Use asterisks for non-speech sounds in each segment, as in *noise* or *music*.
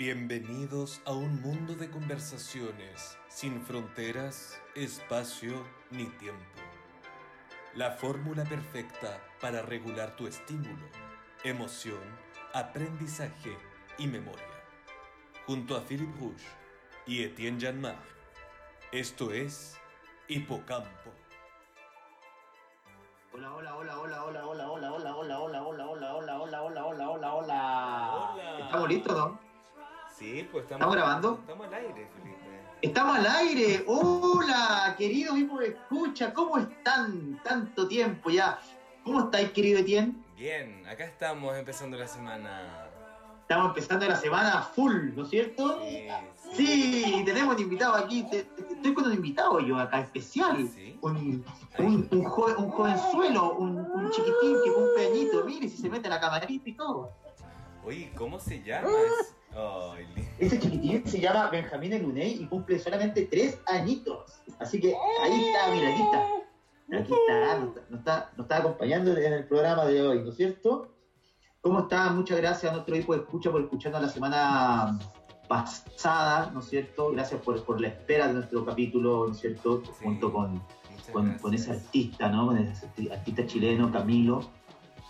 Bienvenidos a un mundo de conversaciones sin fronteras, espacio ni tiempo. La fórmula perfecta para regular tu estímulo, emoción, aprendizaje y memoria. Junto a Philip Rouge y Etienne Janmar. Esto es Hipocampo. Hola, hola, hola, hola, hola, hola, hola, hola, hola, hola, hola, hola, hola, hola, hola, hola, hola, hola. ¿Estamos listos, no? Sí, pues estamos, ¿Estamos grabando? Estamos al aire, Felipe. Estamos al aire. Hola, querido mismo escucha, ¿cómo están? Tanto tiempo ya. ¿Cómo estáis, querido Etienne? Bien, acá estamos empezando la semana. Estamos empezando la semana full, ¿no es cierto? Sí, Sí, tenemos un invitado aquí. te- te- Estoy con un invitado yo acá especial. Sí. Un, un, un, joven, un jovenzuelo, un, un chiquitín que cumple añito. Mire si se mete a la camarita y todo. Oye, ¿cómo se llama? Es- Li- Ese chiquitín se llama Benjamín Eluney y cumple solamente tres añitos. Así que ahí está, mira, aquí está. Aquí está, nos está, nos está, nos está acompañando en el programa de hoy, ¿no es cierto? ¿Cómo está? Muchas gracias a nuestro equipo de escucha por escucharnos la semana pasada, ¿no es cierto? Gracias por, por la espera de nuestro capítulo, ¿no es cierto? Sí. Junto con, con, con ese artista, ¿no? Con ese arti- artista chileno, Camilo,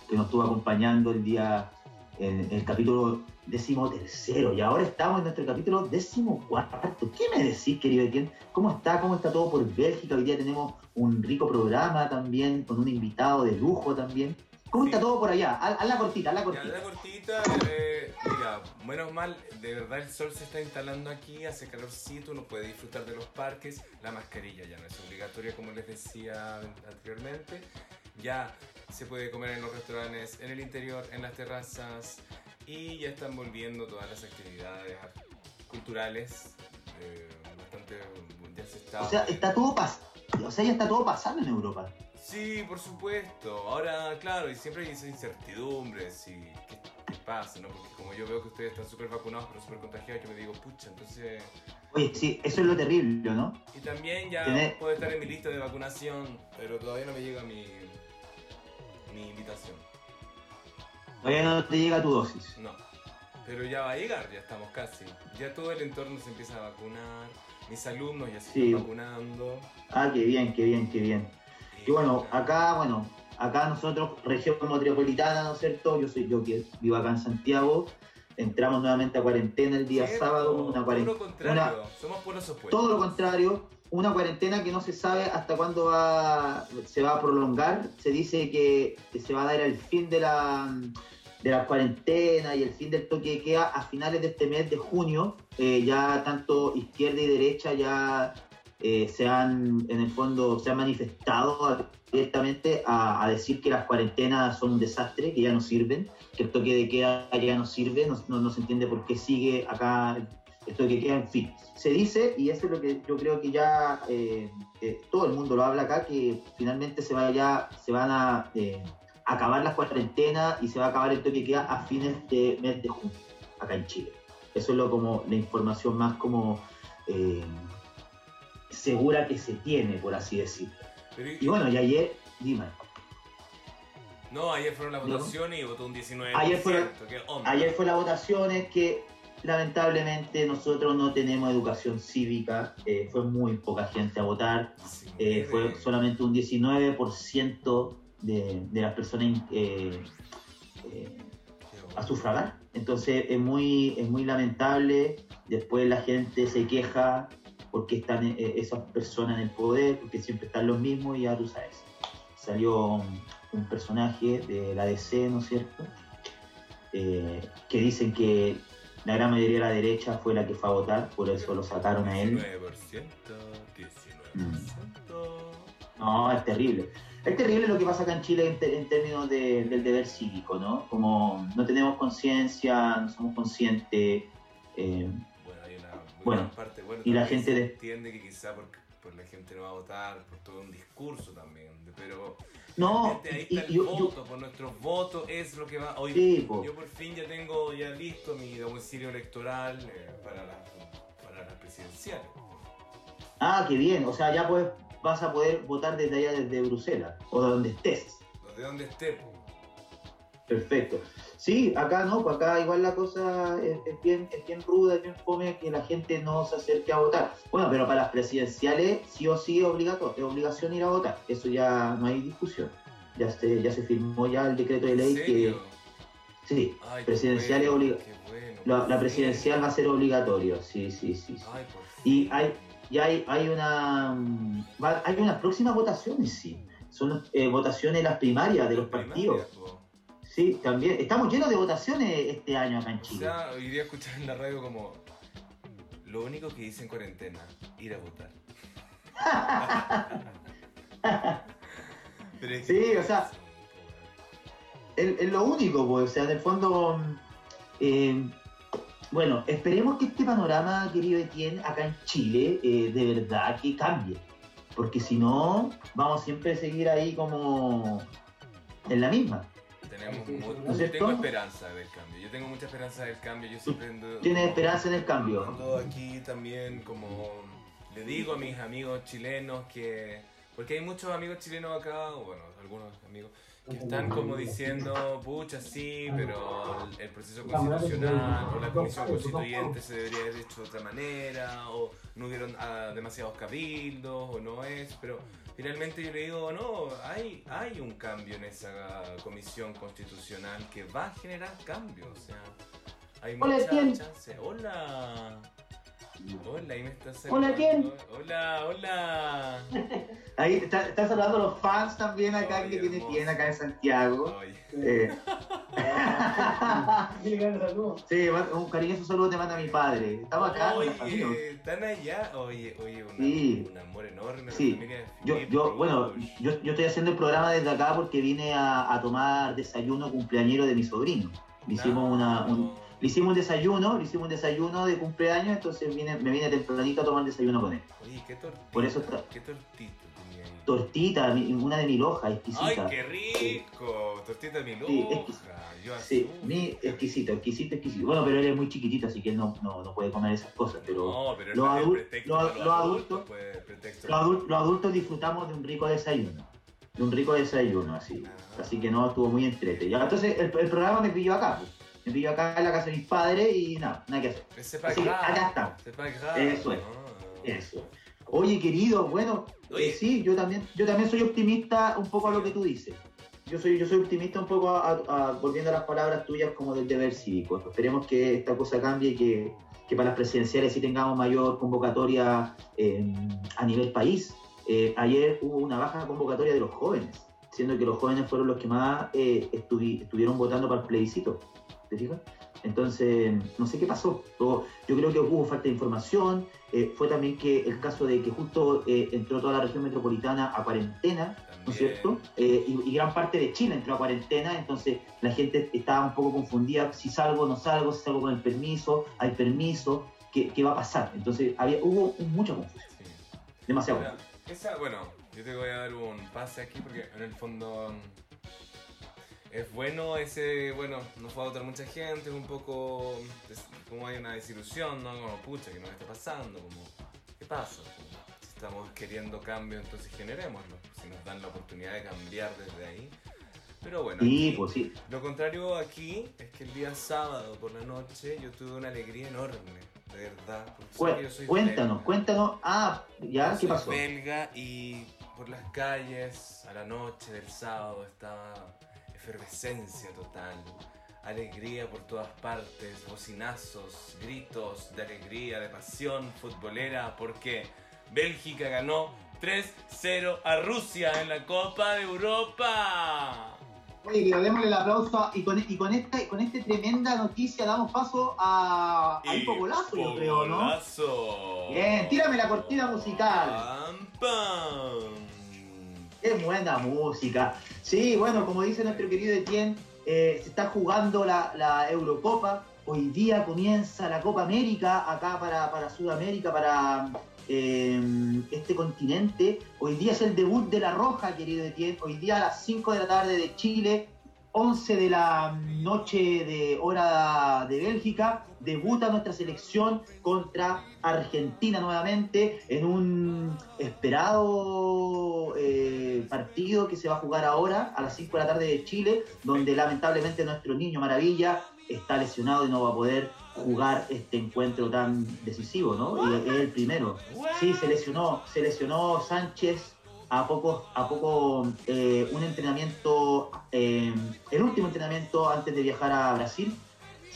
que nos estuvo acompañando el día, en el capítulo décimo tercero. Y ahora estamos en nuestro capítulo décimo cuarto. ¿Qué me decís, querido Etienne? ¿Cómo está? ¿Cómo está todo por Bélgica? Hoy día tenemos un rico programa también, con un invitado de lujo también. ¿Cómo Sí. está todo por allá? Haz haz la cortita, haz la cortita. la cortita, eh, mira, menos mal, de verdad el sol se está instalando aquí, hace calorcito, uno puede disfrutar de los parques, la mascarilla ya no es obligatoria como les decía anteriormente, ya se puede comer en los restaurantes, en el interior, en las terrazas y ya están volviendo todas las actividades culturales, eh, bastante, ya se está... O sea, está todo pas o sea, ya está todo pasando en Europa. Sí, por supuesto. Ahora, claro, y siempre hay esa incertidumbre, si qué, qué pasa, ¿no? Porque como yo veo que ustedes están súper vacunados, pero súper contagiados, yo me digo, pucha, entonces... Oye, sí, eso es lo terrible, ¿no? Y también ya puedo estar en mi lista de vacunación, pero todavía no me llega mi, mi invitación. Todavía no te llega tu dosis. No. Pero ya va a llegar, ya estamos casi. Ya todo el entorno se empieza a vacunar, mis alumnos ya se Sí. están vacunando. Ah, qué bien, qué bien, qué bien. Y bueno, acá, bueno, acá nosotros, región metropolitana, ¿no es cierto? Yo soy yo que vivo acá en Santiago. Entramos nuevamente a cuarentena el día sábado, una Todo lo cuarentena. contrario, somos pueblos opuestos. Todo lo contrario, una cuarentena que no se sabe hasta cuándo va, se va a prolongar. Se dice que, se va a dar el fin de la, de la cuarentena y el fin del toque de queda a finales de este mes de junio. Eh, ya tanto izquierda y derecha ya eh, se han, en el fondo, se han manifestado directamente a, decir que las cuarentenas son un desastre, que ya no sirven, que el toque de queda ya no sirve, no, no se entiende por qué sigue acá toque de queda, en fin. Se dice, y eso es lo que yo creo que ya eh, eh, todo el mundo lo habla acá, que finalmente se, va ya, se van a eh, acabar las cuarentenas y se va a acabar el toque de queda a fines de mes de junio, acá en Chile. Eso es lo como la información más como segura que se tiene, por así decirlo. Y bueno, y ayer, dime, No, ayer fueron las No. votaciones y votó un 19%. Ayer fueron- ¿Qué onda? ayer fue la votación, es que lamentablemente nosotros no tenemos educación cívica, eh, fue muy poca gente a votar, eh, fue solamente un 19% de, de las personas eh, a sufragar. Entonces es muy, es muy lamentable. Después la gente se queja porque están esas personas en el poder, porque siempre están los mismos y ya tú sabes. Salió un, un personaje de la DC, ¿no es cierto? Que dicen que la gran mayoría de la derecha fue la que fue a votar, por eso lo sacaron a él. 19%, 19%. No, es terrible. Es terrible lo que pasa acá en Chile en, te- en términos de- del deber cívico, ¿no? Como no tenemos conciencia, no somos conscientes. eh, Bueno, hay una muy Bueno, gran parte. Bueno, y la gente se entiende que quizá por, por la gente no va a votar, por todo un discurso también. de- Pero no, ahí está el yo- yo- voto, por nuestros votos es lo que va. Hoy, Sí, yo por fin ya tengo ya listo mi domicilio electoral eh, para, las, para las presidenciales. ah, qué bien, o sea, ya pues vas a poder votar desde allá, desde Bruselas, o de donde estés. De donde esté. po. Perfecto. Sí, acá no, pues acá igual la cosa es, bien, es bien ruda, es bien fome que la gente no se acerque a votar. Bueno, pero para las presidenciales sí o sí es obligatorio, es obligación ir a votar, eso ya no hay discusión. Ya se, ya se firmó ya el decreto de ley que... Sí, presidencial es obligatorio. la, presidencial va a ser obligatorio, sí, sí, sí. y hay, ya hay, hay una hay unas próximas votaciones, sí. Son eh, votaciones las primarias de los partidos. Sí, también. Estamos llenos de votaciones este año acá en Chile. O sea, hoy día escuchar en la radio como lo único que dice en cuarentena, ir a votar. *laughs* sí, o sea, es, lo único, pues, o sea, en el fondo, eh, bueno, esperemos que este panorama, querido Etienne, acá en Chile, eh, de verdad que cambie, porque si no, vamos siempre a seguir ahí como en la misma. ¿No yo tengo esperanza del cambio. Yo tengo mucha esperanza del cambio. Yo siempre ¿Tienes esperanza en el cambio? Ando aquí también como le digo a mis amigos chilenos que porque hay muchos amigos chilenos acá, o bueno, algunos amigos que están como diciendo, pucha, sí, pero el, proceso constitucional o la comisión constituyente se debería haber hecho de otra manera, o no hubieron ah, demasiados cabildos, o no es, pero finalmente yo le digo, no, hay, hay un cambio en esa comisión constitucional que va a generar cambios, o sea, hay mucha chance. Hola. Hola, ahí me estás Hola, ¿quién? Hola, hola. *laughs* Ahí están está saludando los fans también acá que tiene bien acá en Santiago. Eh. *laughs* sí, un cariñoso saludo te manda mi padre. Estamos acá oye, ¿Están allá? Oye, oye, sí. un amor enorme. Sí. Yo, yo, bueno, yo, yo, estoy haciendo el programa desde acá porque vine a, a tomar desayuno cumpleañero de mi sobrino. Hicimos una, un, le hicimos un desayuno, le hicimos un desayuno de cumpleaños, entonces vine, me vine tempranito a tomar desayuno con él. Oye, ¿qué tortita? Por eso está... ¿Qué tortita una de mil hojas, exquisita. ¡Ay, qué rico! Tortita de mil hojas. Sí, mi exquisito, exquisito, exquisito. Bueno, pero él es muy chiquitito, así que él no, no, no puede comer esas cosas. Pero, no, pero los, adul los, los, adultos, los, adultos disfrutamos de un rico desayuno. De un rico desayuno, así. Ah. Así que no, estuvo muy entretenido. Entonces, el, el programa me pilló acá. Pues. Me acá en la casa de mis padres y nada, nada que hacer. Así que acá estamos. Eso es. Ah. Eso. Oye, querido, bueno, eh, sí, yo también, yo también soy optimista un poco a lo que tú dices. Yo soy, yo soy optimista un poco a, volviendo a las palabras tuyas como del deber cívico. Esperemos que esta cosa cambie y que, que para las presidenciales sí tengamos mayor convocatoria eh, a nivel país. Eh, ayer hubo una baja convocatoria de los jóvenes, siendo que los jóvenes fueron los que más estuvieron votando para el plebiscito. ¿Te fijas? Entonces, no sé qué pasó. yo creo que hubo falta de información. Eh, fue también que el caso de que justo eh, entró toda la región metropolitana a cuarentena, ¿no es cierto? Eh, y, gran parte de Chile entró a cuarentena, entonces la gente estaba un poco confundida, si salgo o no salgo, si salgo con el permiso, hay permiso, ¿qué, va a pasar? Entonces había, hubo mucha confusión. Demasiado. bueno, yo te voy a dar un pase aquí porque en el fondo es bueno ese, bueno, no fue a votar mucha gente, es un poco, como hay una desilusión, ¿no? Como, pucha, ¿qué nos está pasando? Como, ¿qué pasa? si estamos queriendo cambio, entonces generémoslo, si nos dan la oportunidad de cambiar desde ahí. Pero bueno, pues sí. lo contrario aquí es que el día sábado por la noche yo tuve una alegría enorme, de verdad. cuéntanos, cuéntanos. Ah, ya, ¿qué pasó? belga y por las calles a la noche del sábado estaba efervescencia total, alegría por todas partes, bocinazos, gritos de alegría, de pasión futbolera, porque Bélgica ganó 3-0 a Rusia en la Copa de Europa. Oye, que démosle el aplauso y con, y con esta con esta tremenda noticia damos paso a, a Hipo Golazo, yo creo, ¿no? Bien, tírame la cortina musical. pam. Es buena música. Sí, bueno, como dice nuestro querido Etienne, eh, se está jugando la, Eurocopa. Hoy día comienza la Copa América acá para, Sudamérica, para eh, este continente. Hoy día es el debut de La Roja, querido Etienne. Hoy día a las 5 de la tarde de Chile 11 de la noche de hora de Bélgica, debuta nuestra selección contra Argentina nuevamente en un esperado eh, partido que se va a jugar ahora a las 5 de la tarde de Chile, donde lamentablemente nuestro niño maravilla está lesionado y no va a poder jugar este encuentro tan decisivo, ¿no? Y es el primero. Sí, se lesionó, se lesionó Sánchez a poco, a poco eh, un entrenamiento, antes de viajar a Brasil,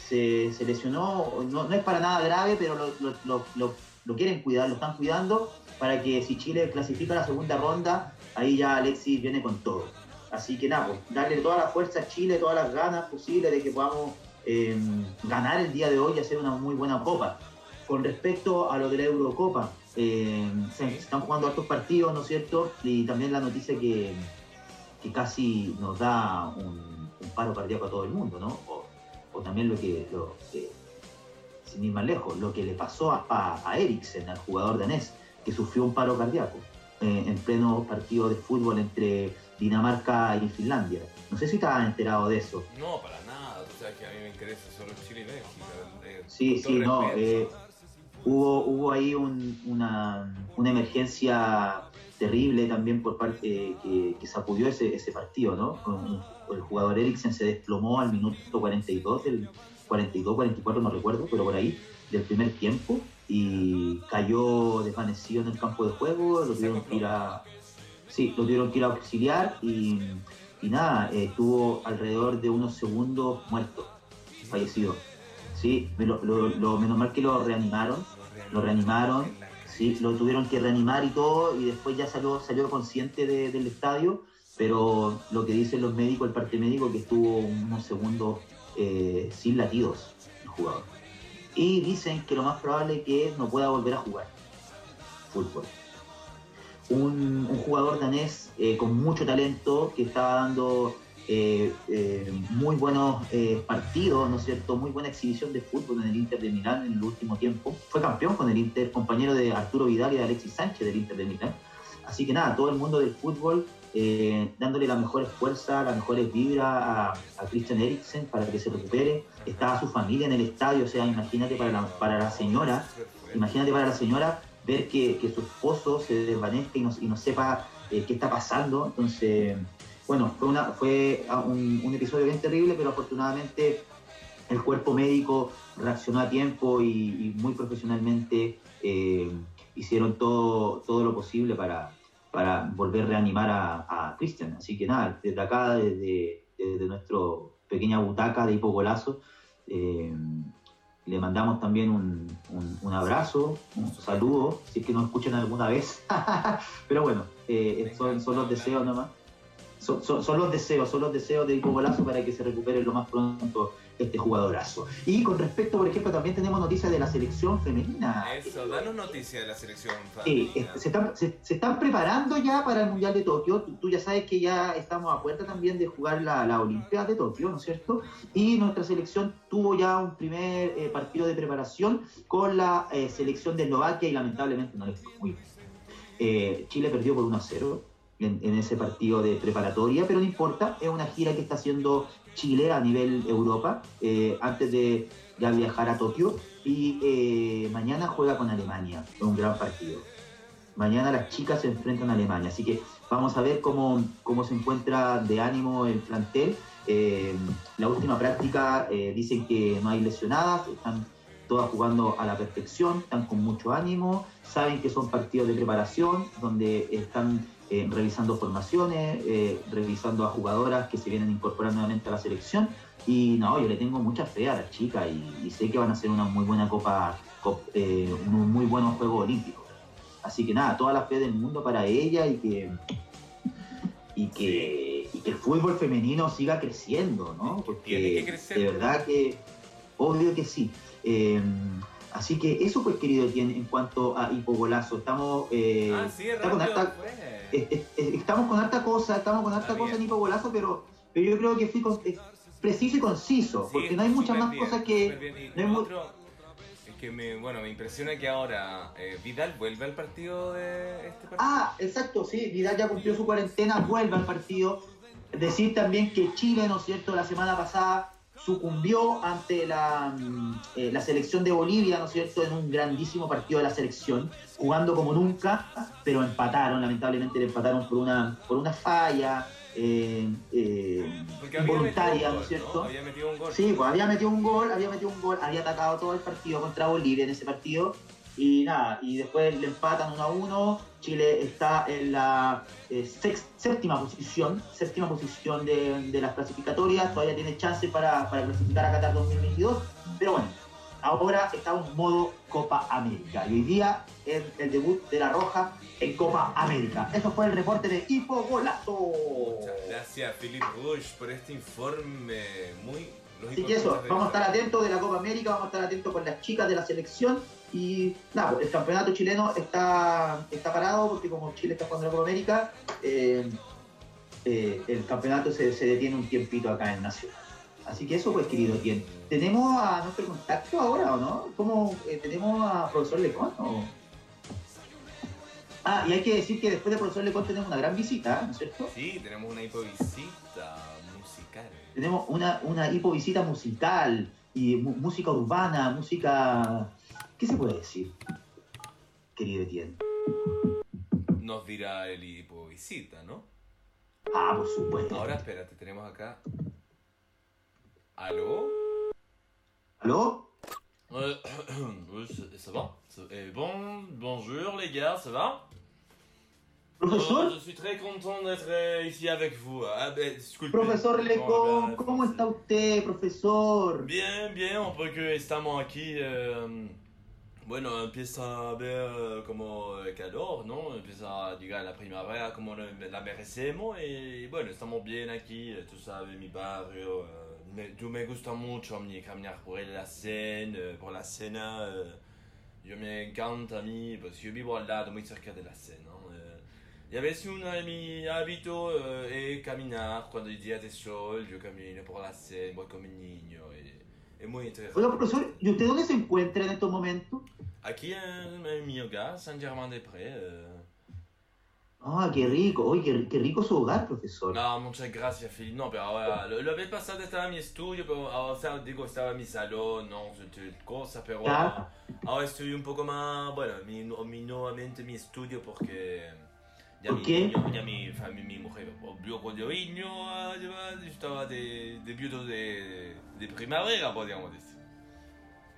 se, lesionó, no, es para nada grave, pero lo, quieren cuidar, lo están cuidando para que si Chile clasifica la segunda ronda, ahí ya Alexis viene con todo. Así que nada, pues, darle toda la fuerza a Chile, todas las ganas posibles de que podamos eh, ganar el día de hoy y hacer una muy buena copa. Con respecto a lo de la Eurocopa, eh, se están jugando altos partidos, ¿no es cierto? Y también la noticia que, que casi nos da un, un, paro cardíaco a todo el mundo, ¿no? O, o también lo que, lo sin ir más lejos, lo que le pasó a, a, a Eriksen, al jugador danés, que sufrió un paro cardíaco eh, en pleno partido de fútbol entre Dinamarca y Finlandia. No sé si estabas enterado de eso. No, para nada. Tú sabes que a mí me interesa solo Chile y. Eh, sí, sí, no. Eh, hubo, hubo ahí un, una, una, emergencia terrible también por parte que, que sacudió ese, ese partido, ¿no? El jugador Eriksen se desplomó al minuto 42, del 42, 44, no recuerdo, pero por ahí, del primer tiempo, y cayó desvanecido en el campo de juego, lo tuvieron que ir a, sí, lo tuvieron que ir a auxiliar y, y nada, eh, estuvo alrededor de unos segundos muerto, fallecido. Sí, lo, lo, lo, menos mal que lo reanimaron, lo reanimaron, sí, lo tuvieron que reanimar y todo, y después ya salió, salió consciente de, del estadio, pero lo que dicen los médicos, el parte médico, que estuvo unos segundos eh, sin latidos el jugador. Y dicen que lo más probable es que no pueda volver a jugar fútbol. Un, un jugador danés eh, con mucho talento que estaba dando eh, eh, muy buenos eh, partidos, ¿no es cierto? Muy buena exhibición de fútbol en el Inter de Milán en el último tiempo. Fue campeón con el Inter, compañero de Arturo Vidal y de Alexis Sánchez del Inter de Milán. Así que nada, todo el mundo del fútbol eh, dándole las mejores fuerzas, las mejores vibras a, a, Christian Eriksen para que se recupere. Estaba su familia en el estadio, o sea, imagínate para la, para la señora, imagínate para la señora ver que, que su esposo se desvanezca y no, y no sepa eh, qué está pasando. Entonces, bueno, fue, una, fue un, un, episodio bien terrible, pero afortunadamente el cuerpo médico reaccionó a tiempo y, muy profesionalmente eh, hicieron todo, todo lo posible para, para volver a reanimar a, Cristian. Así que nada, desde acá, desde, desde nuestro pequeña butaca de hipogolazo, eh, le mandamos también un, un, abrazo, un saludo, si es que nos escuchan alguna vez. *laughs* Pero bueno, eh, son los deseos nomás son, son, son, los deseos, son los deseos de Hipogolazo para que se recupere lo más pronto este jugadorazo. Y con respecto, por ejemplo, también tenemos noticias de la selección femenina. Eso, danos noticias de la selección femenina. Se, están, se, se, están preparando ya para el Mundial de Tokio. Tú, tú, ya sabes que ya estamos a puerta también de jugar la, la Olimpiada de Tokio, ¿no es cierto? Y nuestra selección tuvo ya un primer eh, partido de preparación con la eh, selección de Eslovaquia y lamentablemente no les fue muy bien. Eh, Chile perdió por 1 a 0 en, ese partido de preparatoria, pero no importa, es una gira que está haciendo Chile a nivel Europa eh, antes de ya viajar a Tokio y eh, mañana juega con Alemania, un gran partido. Mañana las chicas se enfrentan a Alemania, así que vamos a ver cómo, cómo se encuentra de ánimo el plantel. Eh, la última práctica dicen que no hay lesionadas, están todas jugando a la perfección, están con mucho ánimo, saben que son partidos de preparación, donde están eh, revisando formaciones, eh, revisando a jugadoras que se vienen a incorporar nuevamente a la selección. Y no, yo le tengo mucha fe a las chicas y, y sé que van a hacer una muy buena copa, cop, eh, un muy buenos Juegos Olímpicos. Así que nada, toda la fe del mundo para ella y que, y que, y que el fútbol femenino siga creciendo, ¿no? Porque crecer, de verdad que, obvio que sí. Eh, Así que eso pues querido en cuanto a hipogolazo. Estamos, ah, sí, está con harta, eh, eh, estamos con harta cosa, estamos con harta cosa en hipogolazo, pero, pero yo creo que fui con, eh, preciso y conciso, sí, porque no hay muchas más bien, cosas que... No hay otro, es que me, bueno, me impresiona que ahora eh, Vidal vuelve al partido de este partido. Ah, exacto, sí, Vidal ya cumplió su cuarentena, vuelve al partido. decir también que Chile, ¿no es cierto?, la semana pasada sucumbió ante la, mm, eh, la selección de Bolivia, ¿no es cierto?, en un grandísimo partido de la selección, jugando como nunca, pero empataron, lamentablemente le empataron por una, por una falla, eh, eh, voluntaria, ¿no es cierto? Había metido un gol. Sí, pues había metido un gol, había metido un gol, había atacado todo el partido contra Bolivia en ese partido y nada, y después le empatan 1 a 1. Chile está en la eh, séptima posición, séptima posición de, de, las clasificatorias, todavía tiene chance para, para clasificar a Qatar 2022, pero bueno, ahora estamos modo Copa América. Y hoy día es el debut de La Roja en Copa América. Eso fue el reporte de Hipo Golazo. Muchas gracias, Philip Bush, por este informe muy Así que eso, vamos a estar atentos de la Copa América, vamos a estar atentos con las chicas de la selección y nada, el campeonato chileno está, está parado porque como Chile está jugando la Copa América, eh, eh, el campeonato se, se, detiene un tiempito acá en Nacional. Así que eso pues querido Tien. ¿Tenemos a nuestro contacto ahora o no? ¿Cómo eh, tenemos a profesor Lecón? O? Ah, y hay que decir que después de profesor Lecón tenemos una gran visita, ¿no es cierto? Sí, tenemos una hipovisita. Tenemos una, una hipovisita musical y música urbana, música ¿Qué se puede decir, querido Etienne? Nos dirá el hipo visita, ¿no? Ah, por supuesto. Ahora espérate, tenemos acá. ¿Aló? ¿Aló? *coughs* Ça va euh, Bon, bonjour les gars, ça va Profesor, Oh, je suis très content d'être euh, ici avec vous. Ah, ben, disculpe. profesor Lecón, Bon, ¿cómo está usted, profesor? Bien, bien, un poco estamos aquí. eh, bueno, empieza a haber eh, como eh, calor, ¿no? Empieza a llegar la primavera como la merecemos y bueno, estamos bien aquí, eh, tú sabes, mi barrio. eh, me, tú me gusta mucho a mí caminar por la Seine, eh, por la Sena. eh, yo me encanta a mí, pues yo vivo al lado, muy cerca de la Seine, ¿no? Y a veces uno de mis hábitos eh, es caminar cuando hay días de sol, yo camino por la voy con mi niño y es muy interesante. Oiga, profesor, ¿y usted dónde se encuentra en estos momentos? Aquí en, en mi hogar, Saint-Germain-des-Prés. eh. Ah, qué rico, oye, qué, qué rico su hogar, profesor. No, muchas gracias, Philippe. No, pero ahora, lo, la vez pasada estaba en mi estudio, pero ahora, o sea, digo, estaba en mi salón, no, este, cosas, pero ahora, ahora estoy un poco más, bueno, mi, mi, nuevamente mi estudio porque ya ¿Por mi, qué? niño- ya mi, mi mujer volvió cuando niño, yo estaba de, de viudo de, de primavera, podríamos decir.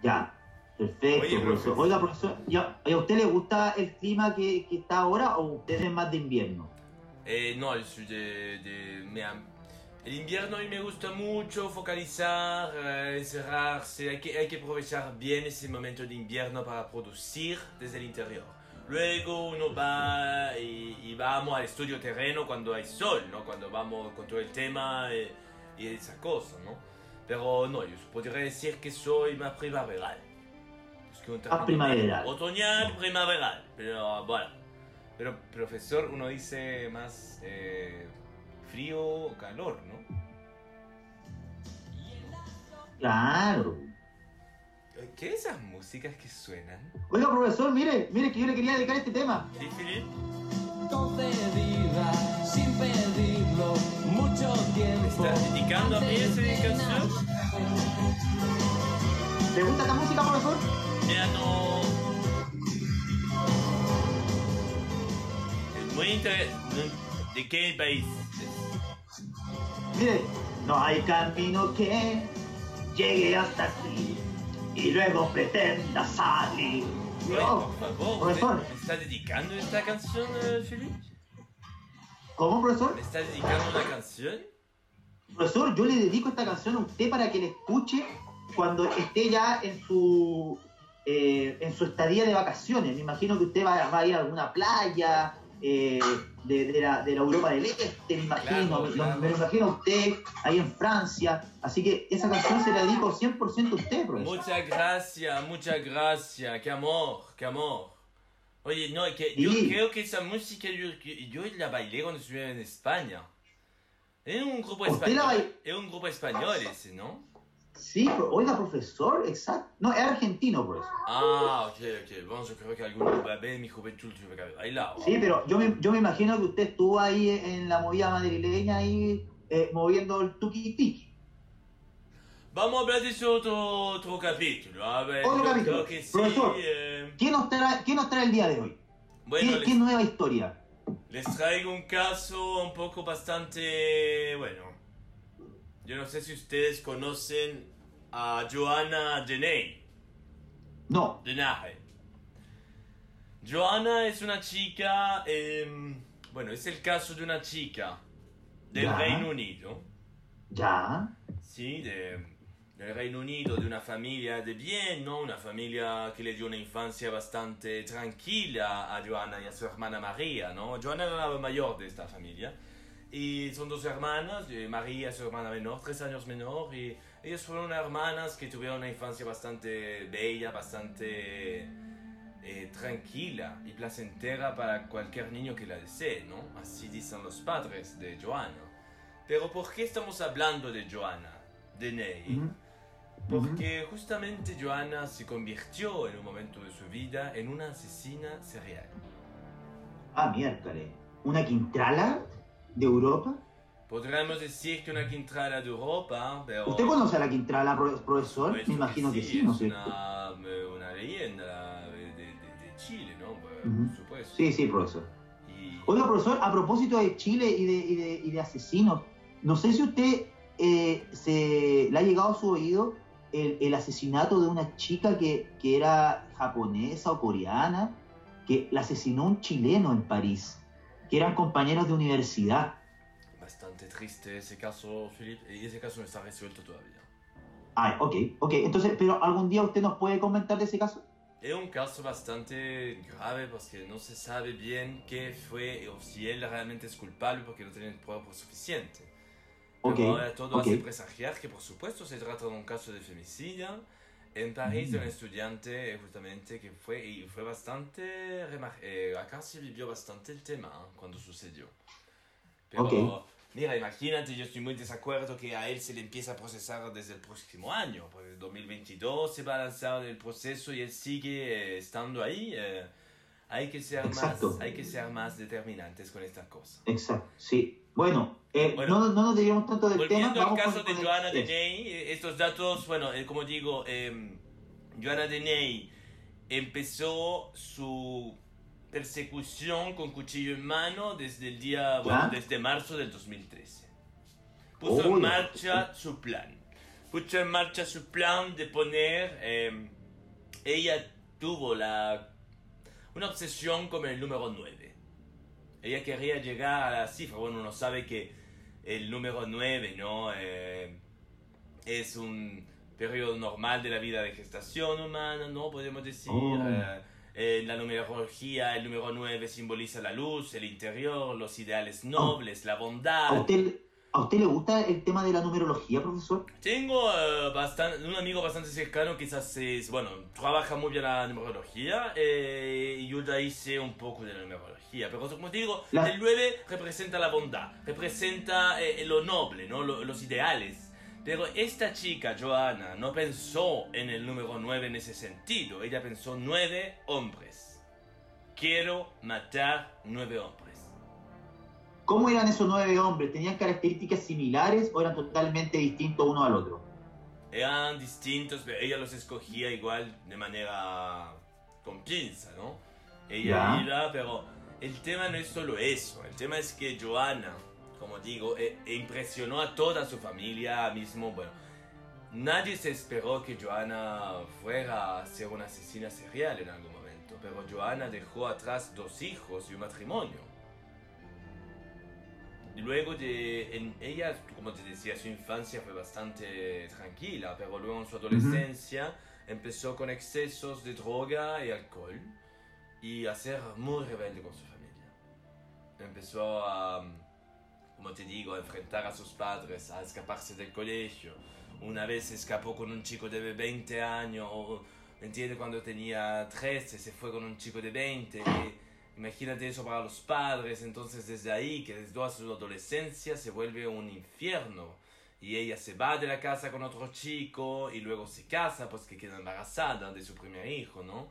Ya, perfecto, Oye, profesor. profesor. Oiga, profesor, ¿ya- ¿y a usted le gusta el clima que, que está ahora o usted es más de invierno? Eh, no, yo soy de... de me el invierno a mí me gusta mucho focalizar, eh, encerrarse, hay que, hay que aprovechar bien ese momento de invierno para producir desde el interior. Luego uno va y, y vamos al estudio terreno cuando hay sol, ¿no? Cuando vamos con todo el tema eh, y, esa cosa, ¿no? Pero no, yo podría decir que soy más primaveral. Es que un término primaveral. Otoñal, primaveral, pero bueno. Pero, profesor, uno dice más eh, frío o calor, ¿no? Claro. ¿Qué esas músicas que suenan? Oiga, profesor, mire, mire que yo le quería dedicar este tema. Concedida sin pedirlo mucho ¿Me tiempo. estás dedicando a mí esa canción? ¿Le gusta esta música, profesor? Mira, no. Es muy interesante. ¿De qué país? es? Mire, no hay camino que llegue hasta aquí y luego pretenda salir. No, por favor. ¿me está dedicando esta canción, eh, Philippe? ¿Cómo, profesor? ¿Me está dedicando una canción? Profesor, yo le dedico esta canción a usted para que la escuche cuando esté ya en su eh, en su estadía de vacaciones. Me imagino que usted va, va a ir a alguna playa eh, de, de la, de la Europa del Este, me imagino. Claro, me, claro. me lo imagino a usted ahí en Francia. Así que esa canción se la dedico 100% a usted, profesor. Muchas gracias, muchas gracias. Qué amor, qué amor. Oye, no, que yo Sí. creo que esa música yo, yo la bailé cuando estuve en España. Es un grupo ¿Usted la español. Es un grupo español ese, ¿no? Sí, pro- oiga, profesor, exacto. No, es argentino, profesor. Ah, ok, ok. Bueno, yo creo que algún vez en mi juventud que haber bailado. Sí, pero yo me, yo me imagino que usted estuvo ahí en la movida madrileña ahí eh, moviendo el tuki-tiki. Vamos a hablar de eso otro, otro capítulo. A ver, Otro capítulo. que sí. Profesor. eh, ¿Qué nos trae, qué nos trae el día de hoy? bueno, ¿Qué, les, qué nueva historia? les traigo un caso un poco bastante. Bueno. Yo no sé si ustedes conocen a Joanna Deney. No. Deney. Joanna es una chica. em, bueno, es el caso de una chica del Ya. Reino Unido. Ya. Sí, de, del Reino Unido, de una familia de bien, ¿no? Una familia que le dio una infancia bastante tranquila a Joana y a su hermana María, ¿no? Joana era la mayor de esta familia. Y son dos hermanas, María, su hermana menor, tres años menor, y ellas fueron hermanas que tuvieron una infancia bastante bella, bastante eh, tranquila y placentera para cualquier niño que la desee, ¿no? Así dicen los padres de Joana. Pero ¿por qué estamos hablando de Joana? De Ney. Porque justamente Joana se convirtió en un momento de su vida en una asesina serial. Ah, miércoles. ¿Una quintrala de Europa? Podríamos decir que una quintrala de Europa, pero... ¿Usted conoce a la quintrala, pro- profesor? Pues Me imagino que sí, es ¿no sé? una, una leyenda de, de- de Chile, ¿no? Pues, Ujú. Por supuesto. Sí, sí, profesor. Y- Oiga, profesor, a propósito de Chile y de, y de, y de asesinos, no sé si usted eh, se le ha llegado a su oído el, el asesinato de una chica que, que era japonesa o coreana, que la asesinó un chileno en París, que eran compañeros de universidad. Bastante triste ese caso, Philip, y ese caso no está resuelto todavía. Ah, ok, ok. Entonces, pero algún día usted nos puede comentar de ese caso. Es un caso bastante grave porque no se sabe bien qué fue o si él realmente es culpable porque no tienen pruebas suficientes. Pero Ok, ahora todo ok. hace presagiar que por supuesto se trata de un caso de femicidio en París de un Mm. estudiante justamente que fue y fue bastante eh, acá se vivió bastante el tema ¿eh? cuando sucedió. Pero Ok. mira, imagínate, yo estoy muy desacuerdo que a él se le empieza a procesar desde el próximo año, porque en 2022 se va a lanzar el proceso y él sigue eh, estando ahí. eh, hay que ser Exacto. más, hay que ser más determinantes con esta cosa. Exacto, sí. Bueno, eh, Bueno, no, no nos desviamos tanto del tema. Volviendo al caso de el- Joana. Deney, eh, estos datos, bueno, eh, como digo, eh, Joana Deney empezó su persecución con cuchillo en mano desde el día, bueno, desde marzo del 2013. Puso en Uy, marcha su plan. Puso en marcha su plan de poner, eh, ella tuvo la, una obsesión con el número 9. Ella quería llegar a la cifra. Bueno, uno sabe que el número 9, ¿no? Eh, es un periodo normal de la vida de gestación humana, ¿no? Podemos decir. Oh. Eh, en la numerología, el número 9 simboliza la luz, el interior, los ideales nobles, la ¿A bondad. ¿A usted le gusta el tema de la numerología, profesor? Tengo eh, bastan- un amigo bastante cercano quizás es, bueno, trabaja muy bien la numerología eh, y yo ya hice un poco de la numerología. Pero como te digo, La- el 9 representa la bondad, representa eh, lo noble, ¿no? Lo- los ideales. Pero esta chica, Joana, no pensó en el número 9 en ese sentido. Ella pensó nueve hombres. Quiero matar nueve hombres. ¿Cómo eran esos nueve hombres? ¿Tenían características similares o eran totalmente distintos uno al otro? eran distintos, pero ella los escogía igual de manera con pinza, ¿no? Ella iba, pero el tema no es solo eso, el tema es que Joana, como digo, eh, eh, impresionó a toda su familia mismo, bueno, nadie se esperó que Joana fuera a ser una asesina serial en algún momento, pero Joana dejó atrás dos hijos y un matrimonio. Luego de en ella, como te decía, su infancia fue bastante tranquila, pero luego en su adolescencia empezó con excesos de droga y alcohol y a ser muy rebelde con su familia. Empezó a, como te digo, a enfrentar a sus padres, a escaparse del colegio. Una vez escapó con un chico de 20 años, o, ¿entiendes? Cuando tenía 13 se fue con un chico de 20. y Imagínate eso para los padres, entonces desde ahí, que desde toda su adolescencia se vuelve un infierno. Y ella se va de la casa con otro chico y luego se casa pues que queda embarazada de su primer hijo, ¿no?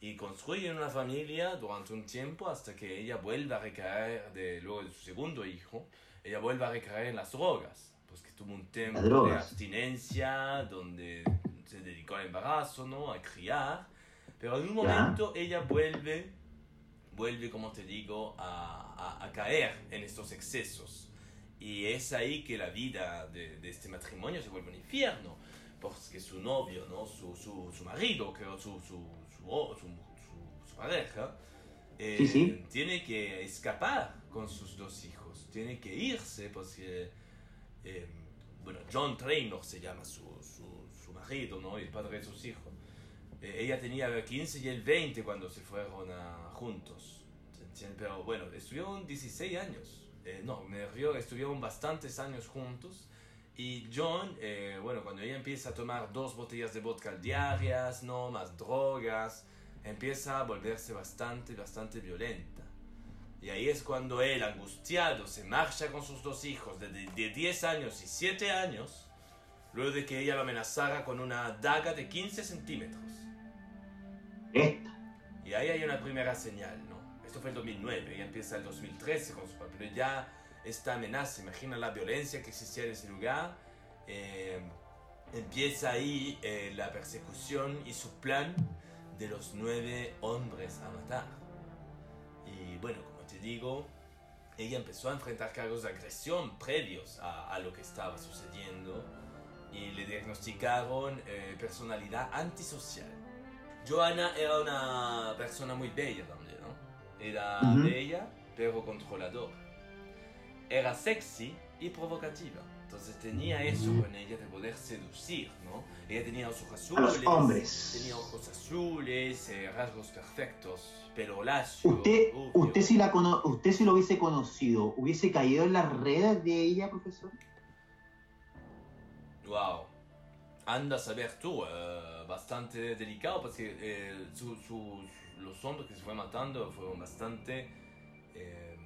Y construye una familia durante un tiempo hasta que ella vuelve a recaer de, luego de su segundo hijo ella vuelve a recaer en las drogas, pues que tuvo un tiempo de abstinencia donde se dedicó al embarazo, ¿no? A criar, pero en un Ya. momento ella vuelve, vuelve, como te digo, a, a- a caer en estos excesos. Y es ahí que la vida de, de este matrimonio se vuelve un infierno, porque su novio, ¿no? su, su, su marido, creo, su, su, su, pareja, eh, Sí, sí. tiene que escapar con sus dos hijos, tiene que irse porque, eh, bueno, John Trainor se llama su, su, su marido, ¿no? El padre de sus hijos. Eh, ella tenía 15 y él 20 cuando se fueron a- juntos. Pero bueno, estuvieron 16 años. Eh, no, me refiero, estuvieron bastantes años juntos. Y John, eh, bueno, cuando ella empieza a tomar dos botellas de vodka diarias, no más drogas, empieza a volverse bastante, bastante violenta. Y ahí es cuando él, angustiado, se marcha con sus dos hijos de, de 10 años y 7 años, luego de que ella lo amenazara con una daga de 15 centímetros. Esta. Y ahí hay una primera señal, ¿no? Esto fue el 2009, y empieza el 2013 con su padre, pero ya esta amenaza, imagina la violencia que existía en ese lugar, eh, empieza ahí eh, la persecución y su plan de los nueve hombres a matar. Y bueno, como te digo, ella empezó a enfrentar cargos de agresión previos a, a lo que estaba sucediendo y le diagnosticaron eh, personalidad antisocial. Joana era una persona muy bella también, ¿no? Era Ujú. bella, pero controladora. Era sexy y provocativa. Entonces tenía eso con ella de poder seducir, ¿no? Ella tenía ojos A azules. los hombres. Tenía ojos azules, eh, rasgos perfectos, pelo lacio. Usted, usted si la cono- usted si lo hubiese conocido, ¿hubiese caído en las redes de ella, profesor? Wow. Anda a saber tú, eh, bastante delicado porque eh, su- su- los hombres que se fue matando fueron bastante eh,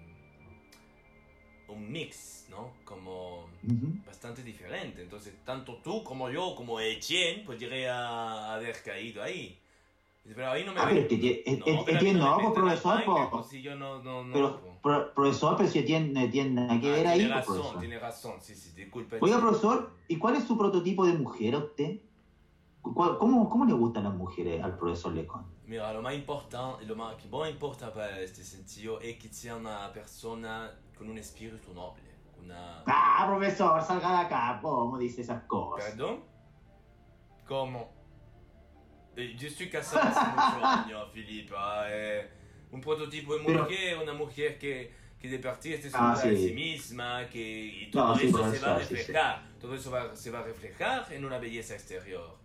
un mix, ¿no? Como Ujú. bastante diferente. Entonces, tanto tú como yo, como Etienne, podría haber caído ahí. Pero ahí no me Ah, pero Etienne no, pues, profesor, pues, si yo no, no, no, Pero, pro- profesor, pero si tiene, tiene que Ah, ver ahí, tiene razón, profesor. tiene razón, sí, sí, disculpe. Oiga, profesor, ¿y cuál es su prototipo de mujer a usted? ¿Cuál- ¿Cómo, cómo le gustan las mujeres al profesor Lecon? Mira, lo más importante, lo más que más importa para este sentido es que sea una persona con un espíritu noble. Una... Ah, profesor, salga de acá, ¿cómo dice esas cosas? ¿Perdón? ¿Cómo? Yo estoy casado hace muchos años, Filipa. eh, un prototipo de mujer, una mujer que, que de partir esté Ah, segura de sí. sí misma, que y todo No, sí, eso se va a sí, sí. reflejar. Todo eso va- se va a reflejar en una belleza exterior.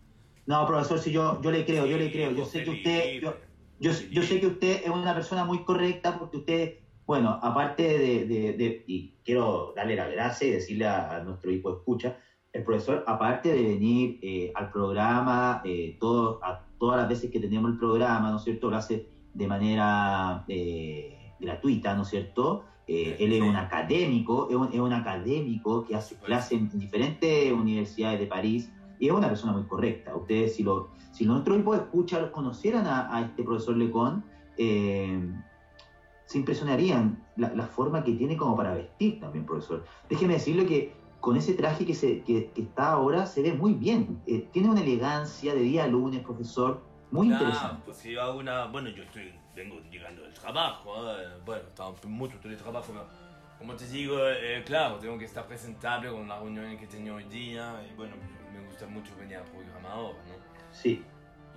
No, profesor, si yo, yo le creo, yo le Sí, creo. Yo sé que usted, yo, yo, yo sé que usted es una persona muy correcta porque usted, bueno, aparte de, de- de- y quiero darle la gracia y decirle a, a nuestro hijo escucha, el profesor, aparte de venir eh, al programa, eh, todo, a todas las veces que tenemos el programa, ¿no es cierto? Lo hace de manera eh, gratuita, ¿no es cierto? Eh, él es un académico, es un, es un académico que hace clases en diferentes universidades de París y es una persona muy correcta. Ustedes, si, lo, si nuestro equipo de escucha conocieran a, a este profesor Lecon, se impresionarían la, la forma que tiene como para vestir también, profesor. Déjeme decirle que con ese traje que, se, que, que está ahora se ve muy bien. Eh, tiene una elegancia de día a lunes, profesor, muy Claro, interesante. pues si hago una. Bueno, yo estoy, vengo llegando del trabajo, ¿eh? bueno, estaba mucho teletrabajo, pero como te digo, eh, claro, tengo que estar presentable con la reunión que tengo hoy día y bueno, me gusta mucho venir al programa ahora, ¿no? Sí.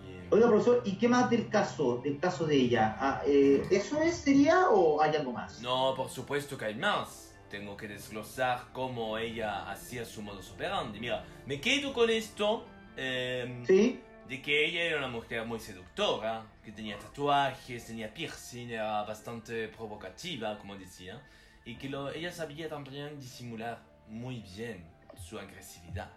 Y- Oiga, profesor, ¿y qué más del caso, del caso de ella? Ah, eh, ¿Eso es, sería o hay algo más? No, por supuesto que hay más. Tengo que desglosar cómo ella hacía su modus operandi. Mira, me quedo con esto eh, Sí. de que ella era una mujer muy seductora, que tenía tatuajes, tenía piercing, era bastante provocativa, como decía, y que lo- ella sabía también disimular muy bien su agresividad.